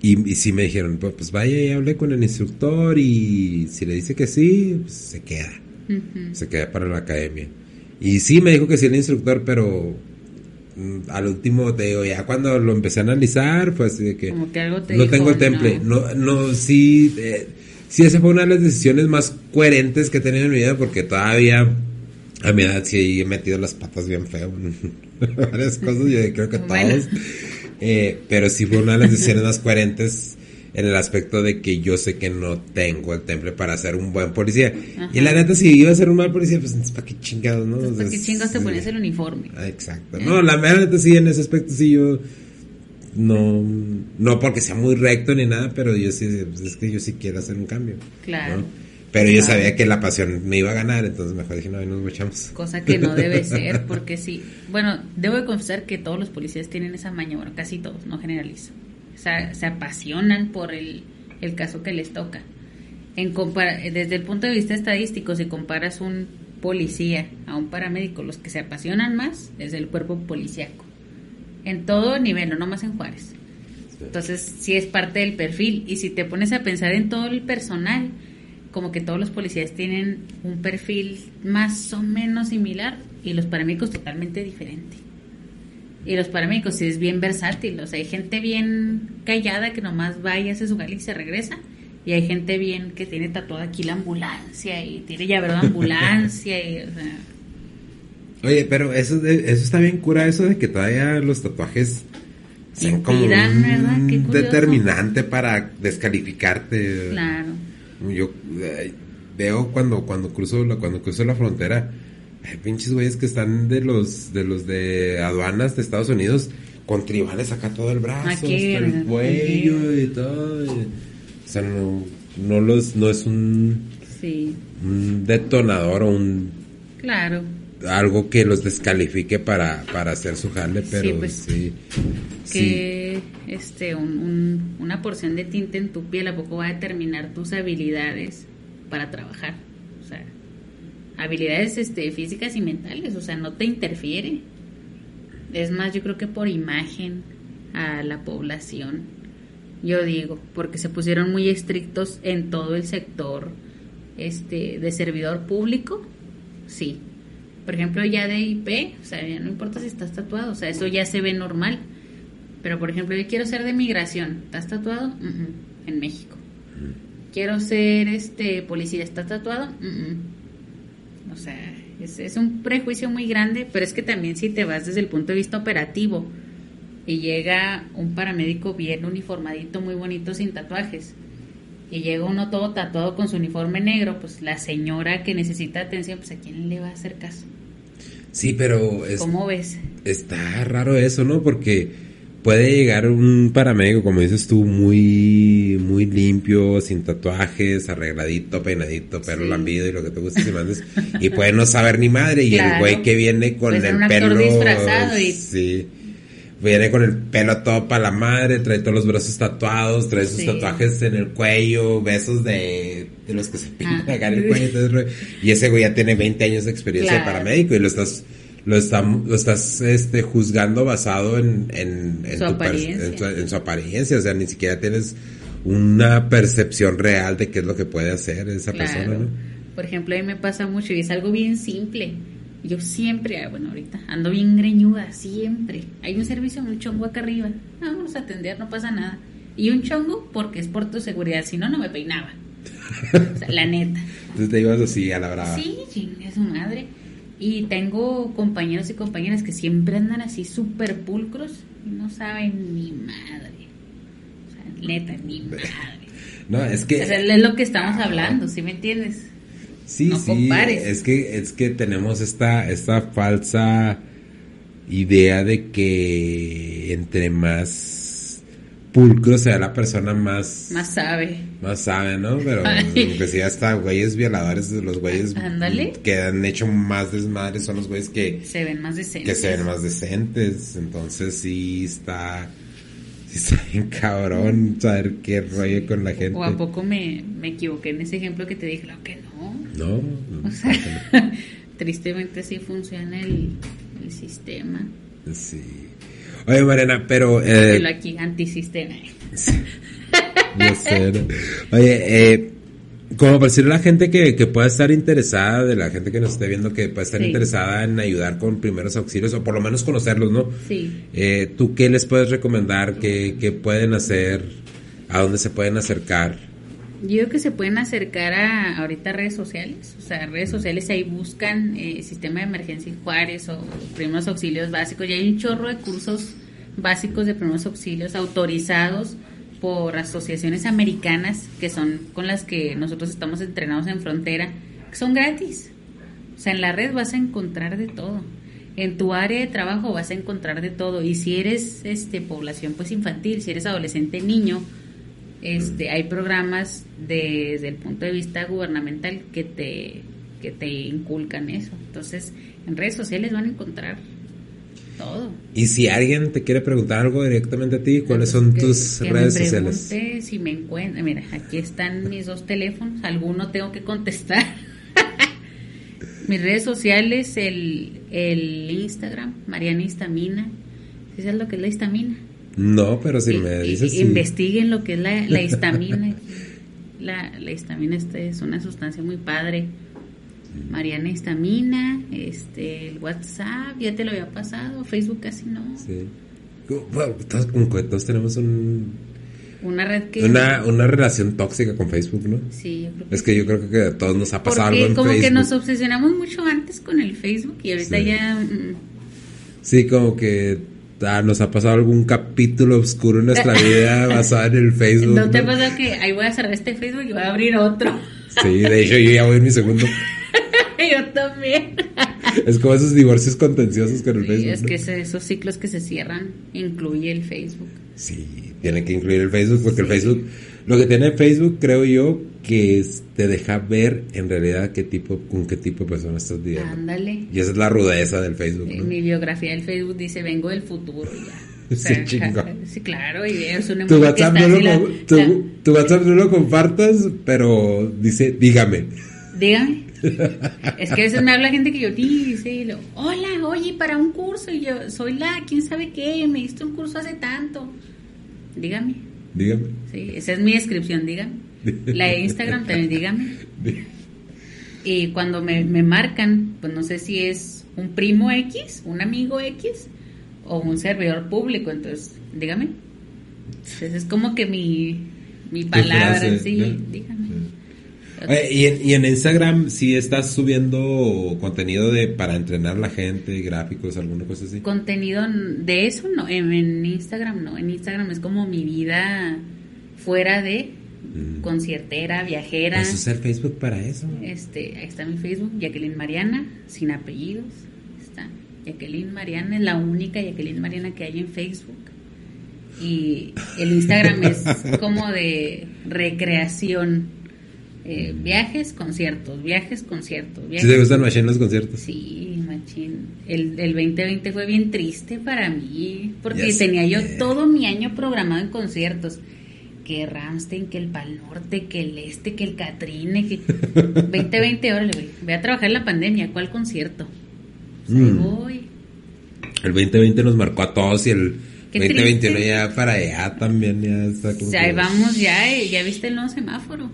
y, y sí me dijeron, pues, pues vaya y hable con el instructor y si le dice que sí, pues se queda, se queda para la academia. Y sí me dijo que sí el instructor, pero mm, al último te digo, ya cuando lo empecé a analizar, fue así de que Como que algo te no dijo, tengo el temple, no. no, no, sí, eh, sí esa fue una de las decisiones más coherentes que he tenido en mi vida porque todavía a mi edad sí he metido las patas bien feo varias cosas, yo creo que Bueno. todos, Eh, pero sí fue una de las decisiones más coherentes en el aspecto de que yo sé que no tengo el temple para ser un buen policía. Ajá. Y la neta, si iba a ser un mal policía, pues para qué chingados, ¿no? Entonces, ¿para qué chingados te ponías el uniforme? Ah, Exacto. No, la neta sí, en ese aspecto sí yo no, no porque sea muy recto ni nada, pero yo sí, pues, es que yo sí quiero hacer un cambio. Claro. ¿no? Pero yo sabía que la pasión me iba a ganar, entonces mejor dije, no, ahí nos echamos. Cosa que no debe ser, porque sí. Bueno, debo de confesar que todos los policías tienen esa maña, bueno, casi todos, no generalizo. O sea, se apasionan por el, el caso que les toca. En compara- desde el punto de vista estadístico, si comparas un policía a un paramédico, los que se apasionan más es el cuerpo policíaco. En todo nivel, no nomás en Juárez. Entonces, sí es parte del perfil. Y si te pones a pensar en todo el personal, como que todos los policías tienen un perfil más o menos similar y los paramédicos totalmente diferente. Y los paramédicos sí es bien versátil, o sea, hay gente bien callada que nomás va y hace su jale y se regresa. Y hay gente bien que tiene tatuada aquí la ambulancia y tiene llavero de ambulancia y, o sea, Oye, pero eso, eso está bien cura, eso de que todavía los tatuajes sean como un determinante para descalificarte. claro. Yo eh, veo cuando cuando cruzo la cuando cruzo la frontera, hay pinches güeyes que están de los de los de aduanas de Estados Unidos con tribales acá todo el brazo, Aquí, hasta el cuello y todo. o sea, no, no los no es un, Sí, un detonador o un claro. Algo que los descalifique para, para hacer su jale, pero pues, sí. sí. que este un- un- una porción de tinta en tu piel a poco va a determinar tus habilidades para trabajar o sea habilidades este físicas y mentales o sea no te interfiere es más yo creo que por imagen a la población yo digo porque se pusieron muy estrictos en todo el sector este de servidor público sí por ejemplo ya de IP o sea ya no importa si estás tatuado o sea eso ya se ve normal pero por ejemplo, yo quiero ser de migración. ¿Estás tatuado? Mm, mm, En México. Quiero ser este policía. ¿Estás tatuado? Mm, mm. O sea, es, es un prejuicio muy grande, pero es que también si te vas desde el punto de vista operativo y llega un paramédico bien uniformadito, muy bonito, sin tatuajes, y llega uno todo tatuado con su uniforme negro, pues la señora que necesita atención, pues a quién le va a hacer caso. Sí, pero es, ¿Cómo ves? está raro eso, ¿no? Porque puede llegar un paramédico, como dices tú, muy, muy limpio, sin tatuajes, arregladito, peinadito, pelo Sí. lambido y lo que te guste y mandes, y puede no saber ni madre, y el güey que viene con Puede ser el un actor pelo... disfrazado y- Sí. Viene con el pelo todo para la madre, trae todos los brazos tatuados, trae sus Sí. tatuajes en el cuello, besos de, de los que se pintan Ah. acá en el cuello. Y ese güey ya tiene 20 años de experiencia de Claro. paramédico y lo estás lo, está, lo estás este, juzgando basado en, en, en Su tu en, su, en su apariencia. O sea, ni siquiera tienes una percepción real de qué es lo que puede hacer esa Claro. persona, ¿no? Por ejemplo, a mí me pasa mucho y es algo bien simple. Yo siempre, ah, bueno, ahorita ando bien greñuda, siempre. Hay un servicio, un chongo acá arriba. Ah, Vamos a atender, no pasa nada. Y un chongo porque es por tu seguridad, si no, no me peinaba. O sea, la neta. Entonces te ibas así a la brava. Sí, chingue su madre. Y tengo compañeros y compañeras que siempre andan así súper pulcros y no saben ni madre. O sea, neta, ni madre. No, es que... O sea, es lo que estamos hablando, ¿sí me entiendes? Sí, No sí, compares. es que es que tenemos esta esta falsa idea de que entre más pulcro sea la persona más Más sabe. más sabe, ¿no? Pero pues sí hasta güeyes violadores, los güeyes Ándale. que han hecho más desmadres son los güeyes que Se ven más decentes. que se ven más decentes, entonces sí está está bien cabrón saber qué rollo con la gente. O a poco me, me equivoqué en ese ejemplo que te dije, lo que no. No, O sea, tristemente así funciona el, el sistema. sí. Oye, Mariana, pero... Eh, Pero aquí antisistema. yo sé, ¿no? Oye, eh, como para decirle a la gente que, que pueda estar interesada, de la gente que nos esté viendo, que pueda estar Sí. interesada en ayudar con primeros auxilios, o por lo menos conocerlos, ¿no? Sí. Eh, ¿Tú qué les puedes recomendar? ¿Qué, qué pueden hacer? ¿A dónde se pueden acercar? Yo creo que se pueden acercar a ahorita redes sociales, o sea, redes sociales ahí buscan eh, sistema de emergencia en Juárez o primeros auxilios básicos. Y hay un chorro de cursos básicos de primeros auxilios autorizados por asociaciones americanas que son con las que nosotros estamos entrenados en frontera, que son gratis. O sea, en la red vas a encontrar de todo. En tu área de trabajo vas a encontrar de todo. Y si eres este población pues infantil, si eres adolescente, niño, este, hay programas de- desde el punto de vista gubernamental que te, que te inculcan eso. Entonces, en redes sociales van a encontrar todo. Y si alguien te quiere preguntar algo directamente a ti, ¿cuáles son Que- tus que redes me sociales? Si me encuentro, mira, aquí están mis dos teléfonos, alguno tengo que contestar. mis redes sociales, el, el Instagram, Mariana Histamina. ¿Sí sabes lo que es la histamina? No, pero si Y- me y- dices sí. investiguen lo que es la, la histamina. la, la histamina este es una sustancia muy padre. Mariana Histamina, este, el WhatsApp, ya te lo había pasado, Facebook casi no. Sí. Bueno, todos, todos tenemos un, Una red que... una, una relación tóxica con Facebook, ¿no? Sí, yo creo que Es que yo creo que a todos nos ha pasado Porque algo en como Facebook. que nos obsesionamos mucho antes con el Facebook y ahorita Sí. ya... mm, Sí, como que ah, nos ha pasado algún capítulo oscuro en nuestra vida basado en el Facebook. ¿No te ¿no? pasa que ahí voy a cerrar este Facebook y voy a abrir otro? Sí, de hecho yo ya voy en mi segundo. yo también. Es como esos divorcios contenciosos con el Sí, Facebook. es que esos ciclos que se cierran incluye el Facebook. Sí, tiene que incluir el Facebook porque el. Facebook, lo que tiene Facebook creo yo que es- te deja ver en realidad qué tipo, con qué tipo de persona estás viviendo. Ándale. Y esa es la rudeza del Facebook, ¿no? En mi biografía del Facebook dice vengo del futuro ya. Sí, chingón. sí, claro, y es una Tu WhatsApp, no lo, la- com- tu, la- tu WhatsApp no lo compartas, pero dice, dígame. Dígame. Es que a veces me habla gente que yo dice, y lo, hola, oye, para un curso, y yo soy la, quién sabe qué, me diste un curso hace tanto. Dígame. Dígame. Sí, esa es mi descripción, dígame. La de Instagram también, dígame. Y cuando me, me marcan, pues no sé si es un primo X, un amigo X o un servidor público, entonces, dígame. Entonces es como que mi, mi palabra, frase, sí, ¿no? dígame. Oye, y, en, y en Instagram sí estás subiendo contenido de para entrenar a la gente, gráficos, alguna cosa así. Contenido de eso no, en, en Instagram no, en Instagram es como mi vida fuera de Mm. conciertera, viajera. Pues usa el Facebook para eso. Este, ahí está mi Facebook, Jacqueline Mariana, sin apellidos. Está Jacqueline Mariana, es la única Jacqueline Mariana que hay en Facebook. Y el Instagram es como de recreación. Eh, viajes, conciertos, viajes, conciertos. ¿Sí Viajes. te gustan machín los conciertos? Sí, machín. El, el 2020 fue bien triste para mí, porque tenía yo todo mi año programado en conciertos. Que Ramstein, que el Pal Norte, que el Este, que el Catrine, que... 2020, órale, güey. Voy a trabajar en la pandemia, ¿cuál concierto? Pues Mm. voy. El 2020 nos marcó a todos y el Qué 2021 triste. ya para allá también ya está como O sea, ahí vamos ya, eh, ¿ya viste el nuevo semáforo?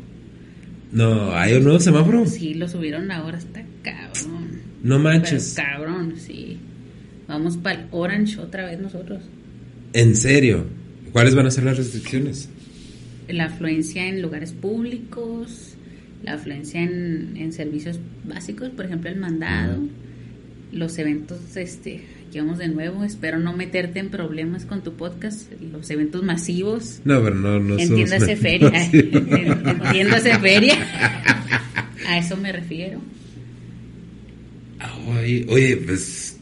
No, hay un nuevo semáforo. Sí, lo subieron ahora, está cabrón. No manches. Pero cabrón, sí. Vamos para el Orange otra vez nosotros. En serio. ¿Cuáles van a ser las restricciones? la afluencia en lugares públicos, la afluencia en, en servicios básicos, por ejemplo el mandado, los eventos, este, aquí vamos de nuevo, espero no meterte en problemas con tu podcast, los eventos masivos, No, pero no, no entiéndase feria, entiéndase feria, a eso me refiero. Oye, oye, pues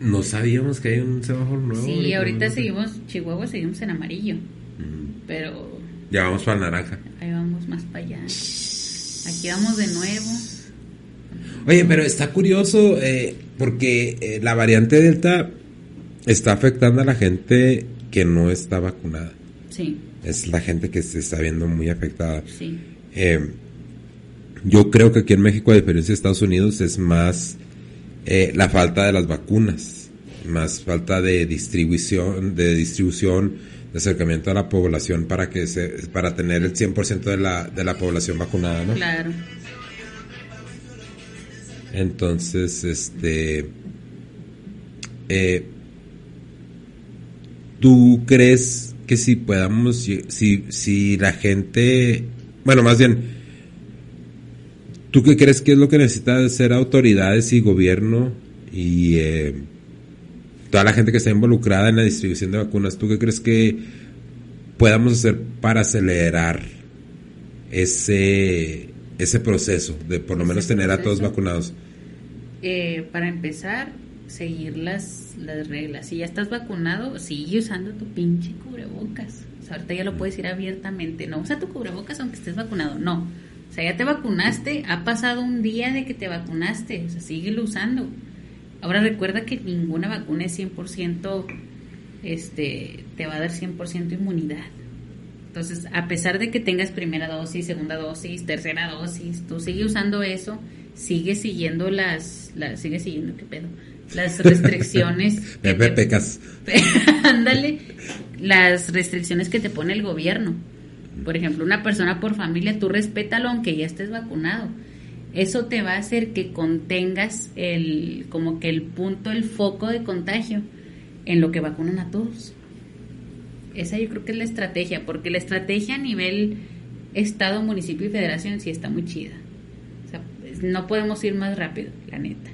no sabíamos que hay un semáforo nuevo. Sí, ahorita ¿no? seguimos, Chihuahua seguimos en amarillo, Mm, pero Ya vamos para naranja. ahí vamos más para allá. Aquí vamos de nuevo. Oye, pero está curioso eh, porque eh, la variante Delta está afectando a la gente que no está vacunada. Sí. Es la gente que se está viendo muy afectada. Sí. Eh, yo creo que aquí en México, a diferencia de Estados Unidos, es más eh, la falta de las vacunas, más falta de distribución, de distribución, de acercamiento a la población para que se, para tener el 100% de la, de la población vacunada, ¿no? Claro. Entonces, este, eh, ¿tú crees que si podamos, si, si la gente, bueno, más bien, ¿tú qué crees que es lo que necesita hacer autoridades y gobierno y eh, toda la gente que está involucrada en la distribución de vacunas? ¿Tú qué crees que podamos hacer para acelerar ese ese proceso de por lo menos tener a todos vacunados? Eh, para empezar, seguir las, las reglas. Si ya estás vacunado, sigue usando tu pinche cubrebocas. O sea, ahorita ya lo puedes ir abiertamente. No usa tu cubrebocas aunque estés vacunado. No. O sea, ya te vacunaste, ha pasado un día de que te vacunaste. O sea, síguelo usando. Ahora recuerda que ninguna vacuna es 100%, este, te va a dar 100% inmunidad. Entonces, a pesar de que tengas primera dosis, segunda dosis, tercera dosis, tú sigue usando eso, sigue siguiendo las, las sigue siguiendo, ¿qué pedo? Las restricciones. que te- pecas. Ándale, las restricciones que te pone el gobierno. Por ejemplo, una persona por familia, tú respétalo aunque ya estés vacunado. Eso te va a hacer que contengas el, como que el punto, el foco de contagio en lo que vacunan a todos. Esa yo creo que es la estrategia, porque la estrategia a nivel estado, municipio y federación sí está muy chida. O sea, no podemos ir más rápido, la neta,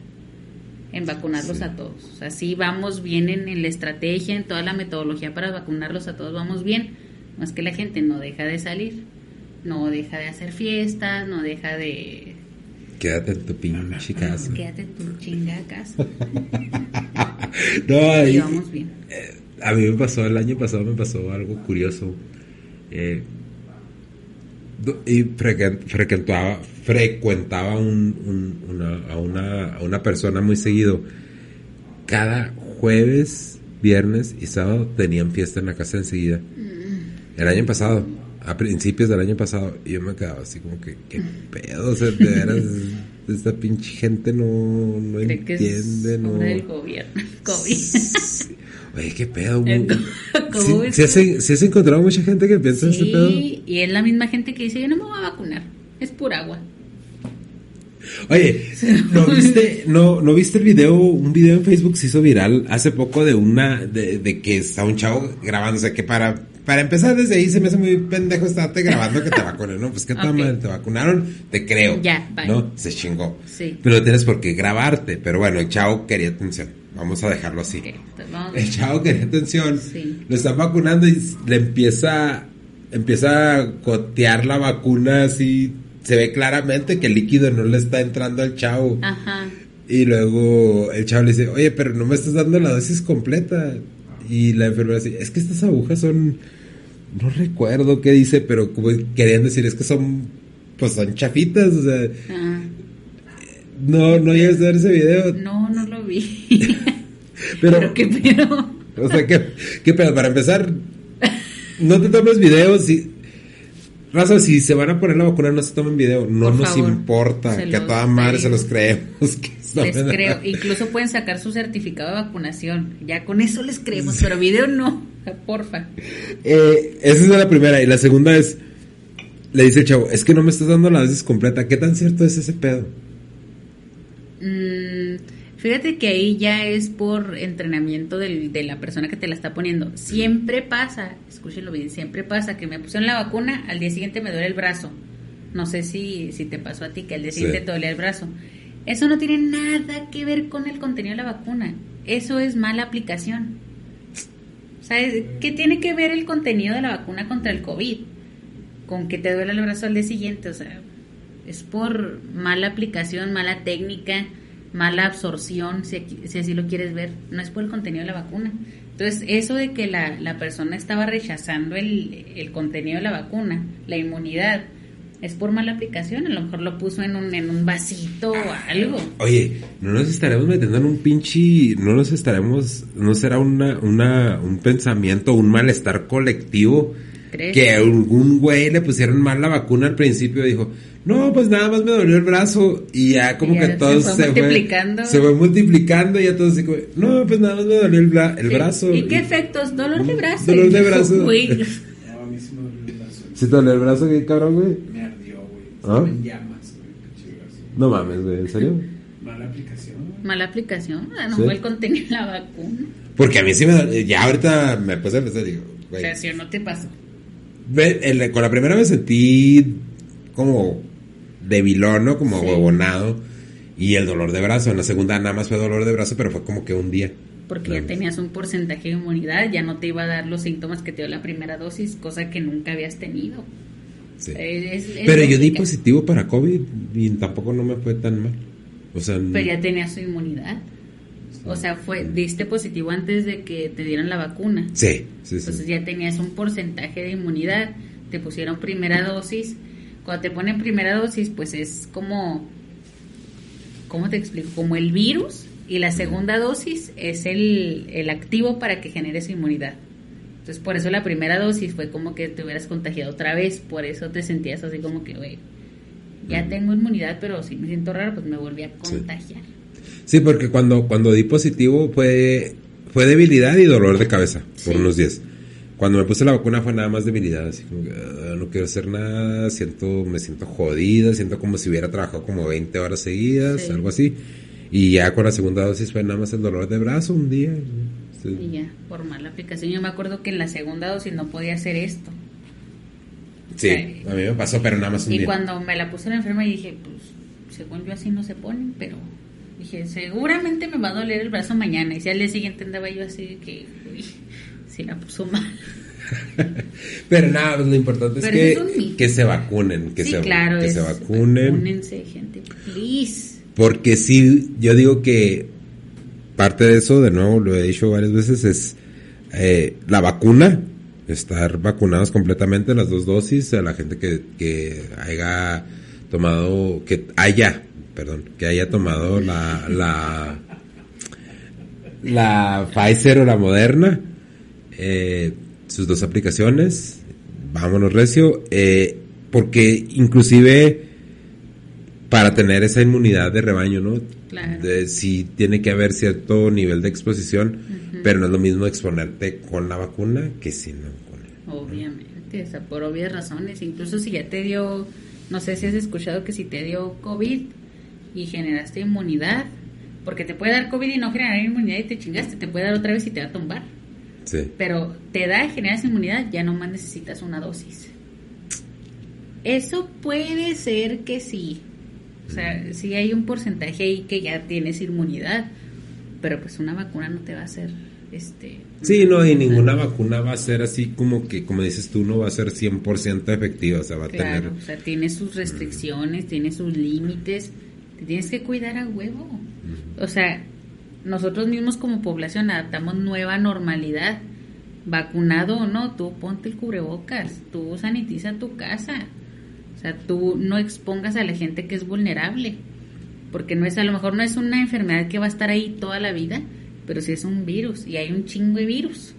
en vacunarlos Sí. a todos. O sea, sí vamos bien en, en la estrategia, en toda la metodología para vacunarlos a todos, vamos bien. Más que la gente no deja de salir, no deja de hacer fiestas, no deja de... Quédate en tu pinche casa. Quédate en tu chinga casa. No, Y vamos bien. A mí me pasó, el año pasado me pasó algo curioso. Eh, y frecuentaba, frecuentaba un- un- una, a, una, a una persona muy seguido. Cada jueves, viernes y sábado tenían fiesta en la casa enseguida. El año pasado, a principios del año pasado, y yo me quedaba así como que, ¿qué pedo? O sea, de veras, esta pinche gente no, no Cree que es entiende, no. del gobierno. COVID. Oye, qué pedo. Güey. Sí, sí has, sí has encontrado mucha gente que piensa este pedo. Sí, y es la misma gente que dice, yo no me voy a vacunar, es pura agua. Oye, ¿no viste, no, ¿no viste el video? Un video en Facebook se hizo viral hace poco de una, de, de que está un chavo grabando, o sea, que para, para empezar desde ahí se me hace muy pendejo estarte grabando que te vacunen, ¿no? Pues que Ok. te vacunaron, te creo. Ya, bye. ¿No? Se chingó. Sí. Pero no tienes por qué grabarte, pero bueno, el chavo quería atención. Vamos a dejarlo así. Vamos. El chavo quería atención. Sí. Lo están vacunando y le empieza, empieza a gotear la vacuna así. Se ve claramente que el líquido no le está entrando al chavo. Ajá. Y luego el chavo le dice, oye, pero no me estás dando la dosis completa. Y la enfermera dice, es que estas agujas son, no recuerdo qué dice, pero como querían decir, es que son, pues son chafitas, o sea, Ah, no, no llegas a ver ese video. no, no lo vi. Pero, Pero qué pedo. O sea, ¿qué, qué pedo? Para empezar, no te tomes videos y... Raza, si se van a poner la vacuna, no se tomen video. No Por nos favor, importa. Que a toda madre se los creemos. Que Les creo. Incluso pueden sacar su certificado de vacunación. Ya con eso les creemos, pero video no. Porfa. Eh, esa es la primera. Y la segunda es... Le dice el chavo, es que no me estás dando la dosis completa. ¿Qué tan cierto es ese pedo? Mm, fíjate que ahí ya es por entrenamiento del- de la persona que te la está poniendo. Siempre pasa, escúchenlo bien, siempre pasa que me pusieron la vacuna, al día siguiente me duele el brazo. No sé si, si te pasó a ti que al día Sí. siguiente te dolía el brazo. Eso no tiene nada que ver con el contenido de la vacuna. Eso es mala aplicación. ¿Sabes? ¿Qué tiene que ver el contenido de la vacuna contra el COVID? Con que te duele el brazo al día siguiente. O sea, es por mala aplicación, mala técnica, mala absorción, si, aquí- si así lo quieres ver. No es por el contenido de la vacuna. Entonces, eso de que la, la persona estaba rechazando el, el contenido de la vacuna, la inmunidad, es por mala aplicación, a lo mejor lo puso en un, en un vasito o algo. Oye, no nos estaremos metiendo en un pinche, no nos estaremos, no será una, una, un pensamiento, un malestar colectivo. ¿Crees? Que algún güey le pusieron mal la vacuna al principio y dijo, no, pues nada más me dolió el brazo y ya como Y que todo se se, fue multiplicando. se fue multiplicando y ya todos así como, no, pues nada más me dolió el, bra- el Sí. brazo. ¿Y qué efectos? Dolor de brazo. Dolor de brazo. No, a mí sí me dolió el brazo. ¿Sí te dolió el brazo, qué cabrón, güey? Me ardió, güey. ¿Ah? En llamas, güey. No mames, güey, ¿en serio? Mala aplicación. mala aplicación, a lo Sí. mejor el contenido de la vacuna. Porque a mí sí me dolió, ya ahorita me puse a y digo, O güey. sea, si o no te pasó. Ve, el- con la primera me sentí como debilón, ¿no? Como Sí. huevonado. Y el dolor de brazo. En la segunda nada más fue dolor de brazo, pero fue como que un día. Porque ya tenías un porcentaje de inmunidad, ya no te iba a dar los síntomas que te dio la primera dosis, cosa que nunca habías tenido. Sí. Es- es Pero yo di positivo para COVID y tampoco no me fue tan mal. O sea, Pero ya tenías su inmunidad. O sea, fue diste positivo antes de que te dieran la vacuna. sí, sí, sí. Entonces ya tenías un porcentaje de inmunidad, te pusieron primera dosis. Cuando te ponen primera dosis, pues es como, ¿cómo te explico? Como el virus y la segunda dosis es el, el activo para que generes inmunidad. Entonces por eso la primera dosis fue como que te hubieras contagiado otra vez, por eso te sentías así como que, güey, ya tengo inmunidad, pero si me siento raro, pues me volví a Sí. contagiar. Sí, porque cuando, cuando di positivo fue, fue debilidad y dolor de cabeza por Sí. unos días. Cuando me puse la vacuna fue nada más debilidad, así como que "Ah, no quiero hacer nada, siento, me siento jodida, siento como si hubiera trabajado como 20 horas seguidas, Sí. algo así. Y ya con la segunda dosis fue nada más el dolor de brazo un día. Sí. Y ya, por mala aplicación. Yo me acuerdo que en la segunda dosis no podía hacer esto. Sí, a mí me pasó, pero nada más un Y día. cuando me la puse la enferma y dije, pues, según yo así no se ponen, pero dije, seguramente me va a doler el brazo mañana. Y si al día siguiente andaba yo así que, uy, si la puso mal. Pero nada, pues, lo importante es Pero que, es que se vacunen, que, sí, se, claro, que es, se vacunen. Vacúnense, gente, please. Porque sí, yo digo que parte de eso, de nuevo, lo he dicho varias veces, es eh, la vacuna, estar vacunados completamente las dos dosis, a la gente que, que haya tomado, que haya, perdón, que haya tomado la, la, la Pfizer o la Moderna, eh, sus dos aplicaciones, vámonos recio, eh, porque inclusive para tener esa inmunidad de rebaño, ¿no? Claro. De- sí tiene que haber cierto nivel de exposición, pero no es lo mismo exponerte con la vacuna que si no con Obviamente, o sea, por obvias razones. Incluso si ya te dio, no sé si has escuchado que si te dio COVID y generaste inmunidad, porque te puede dar COVID y no generar inmunidad y te chingaste, te puede dar otra vez y te va a tumbar. Sí. Pero te da y generas inmunidad, ya no más necesitas una dosis. Eso puede ser que sí. O sea, sí hay un porcentaje ahí que ya tienes inmunidad, pero pues una vacuna no te va a hacer este Sí, no, y ninguna vacuna va a ser así como que, como dices tú, no va a ser 100% efectiva, o sea, va a tener... o sea, tiene sus restricciones, tiene sus límites, te tienes que cuidar a huevo. O sea, nosotros mismos como población adaptamos nueva normalidad. Vacunado o no, tú ponte el cubrebocas, tú sanitiza tu casa. O sea, tú no expongas a la gente que es vulnerable. Porque no es, a lo mejor no es una enfermedad que va a estar ahí toda la vida, pero sí es un virus y hay un chingo de virus.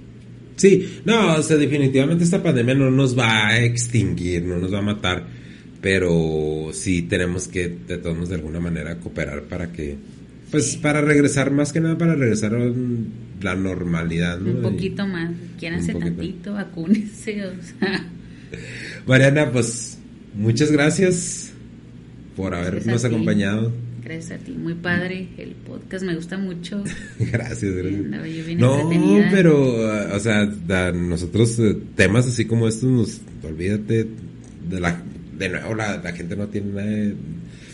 Sí, no, o sea, definitivamente esta pandemia no nos va a extinguir, no nos va a matar, pero sí tenemos que, de todos de alguna manera cooperar para que, pues, para regresar, más que nada para regresar a la normalidad, ¿no? Un Y- poquito más, quiéranse Un poquito. tantito, vacúnense, o sea. Mariana, pues, muchas gracias por habernos Gracias a acompañado. Gracias a ti, muy padre el podcast, me gusta mucho. Gracias, gracias. Andaba yo bien No, pero, uh, o sea, da- nosotros eh, temas así como estos, nos, olvídate de la, de nuevo, la, la gente no tiene nada-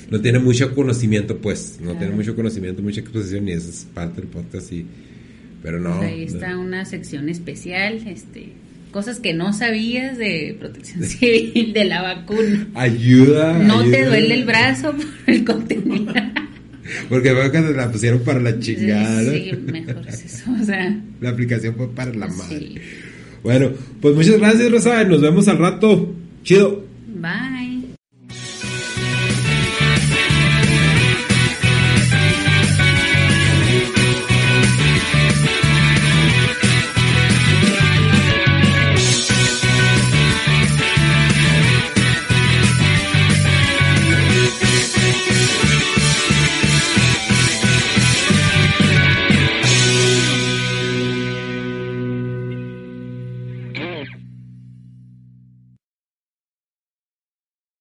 no tiene mucho conocimiento, pues, no Claro. tiene mucho conocimiento, mucha exposición y eso es parte del podcast y, pero no. Pues ahí está una sección especial, este, cosas que no sabías de protección civil de la vacuna. Ayuda. No te duele el brazo por el contenido. Porque fue cuando la pusieron para la chingada. Sí, mejor es eso, o sea. La aplicación fue para la madre. Sí. Bueno, pues muchas gracias, Rosa. Nos vemos al rato. Chido. Bye.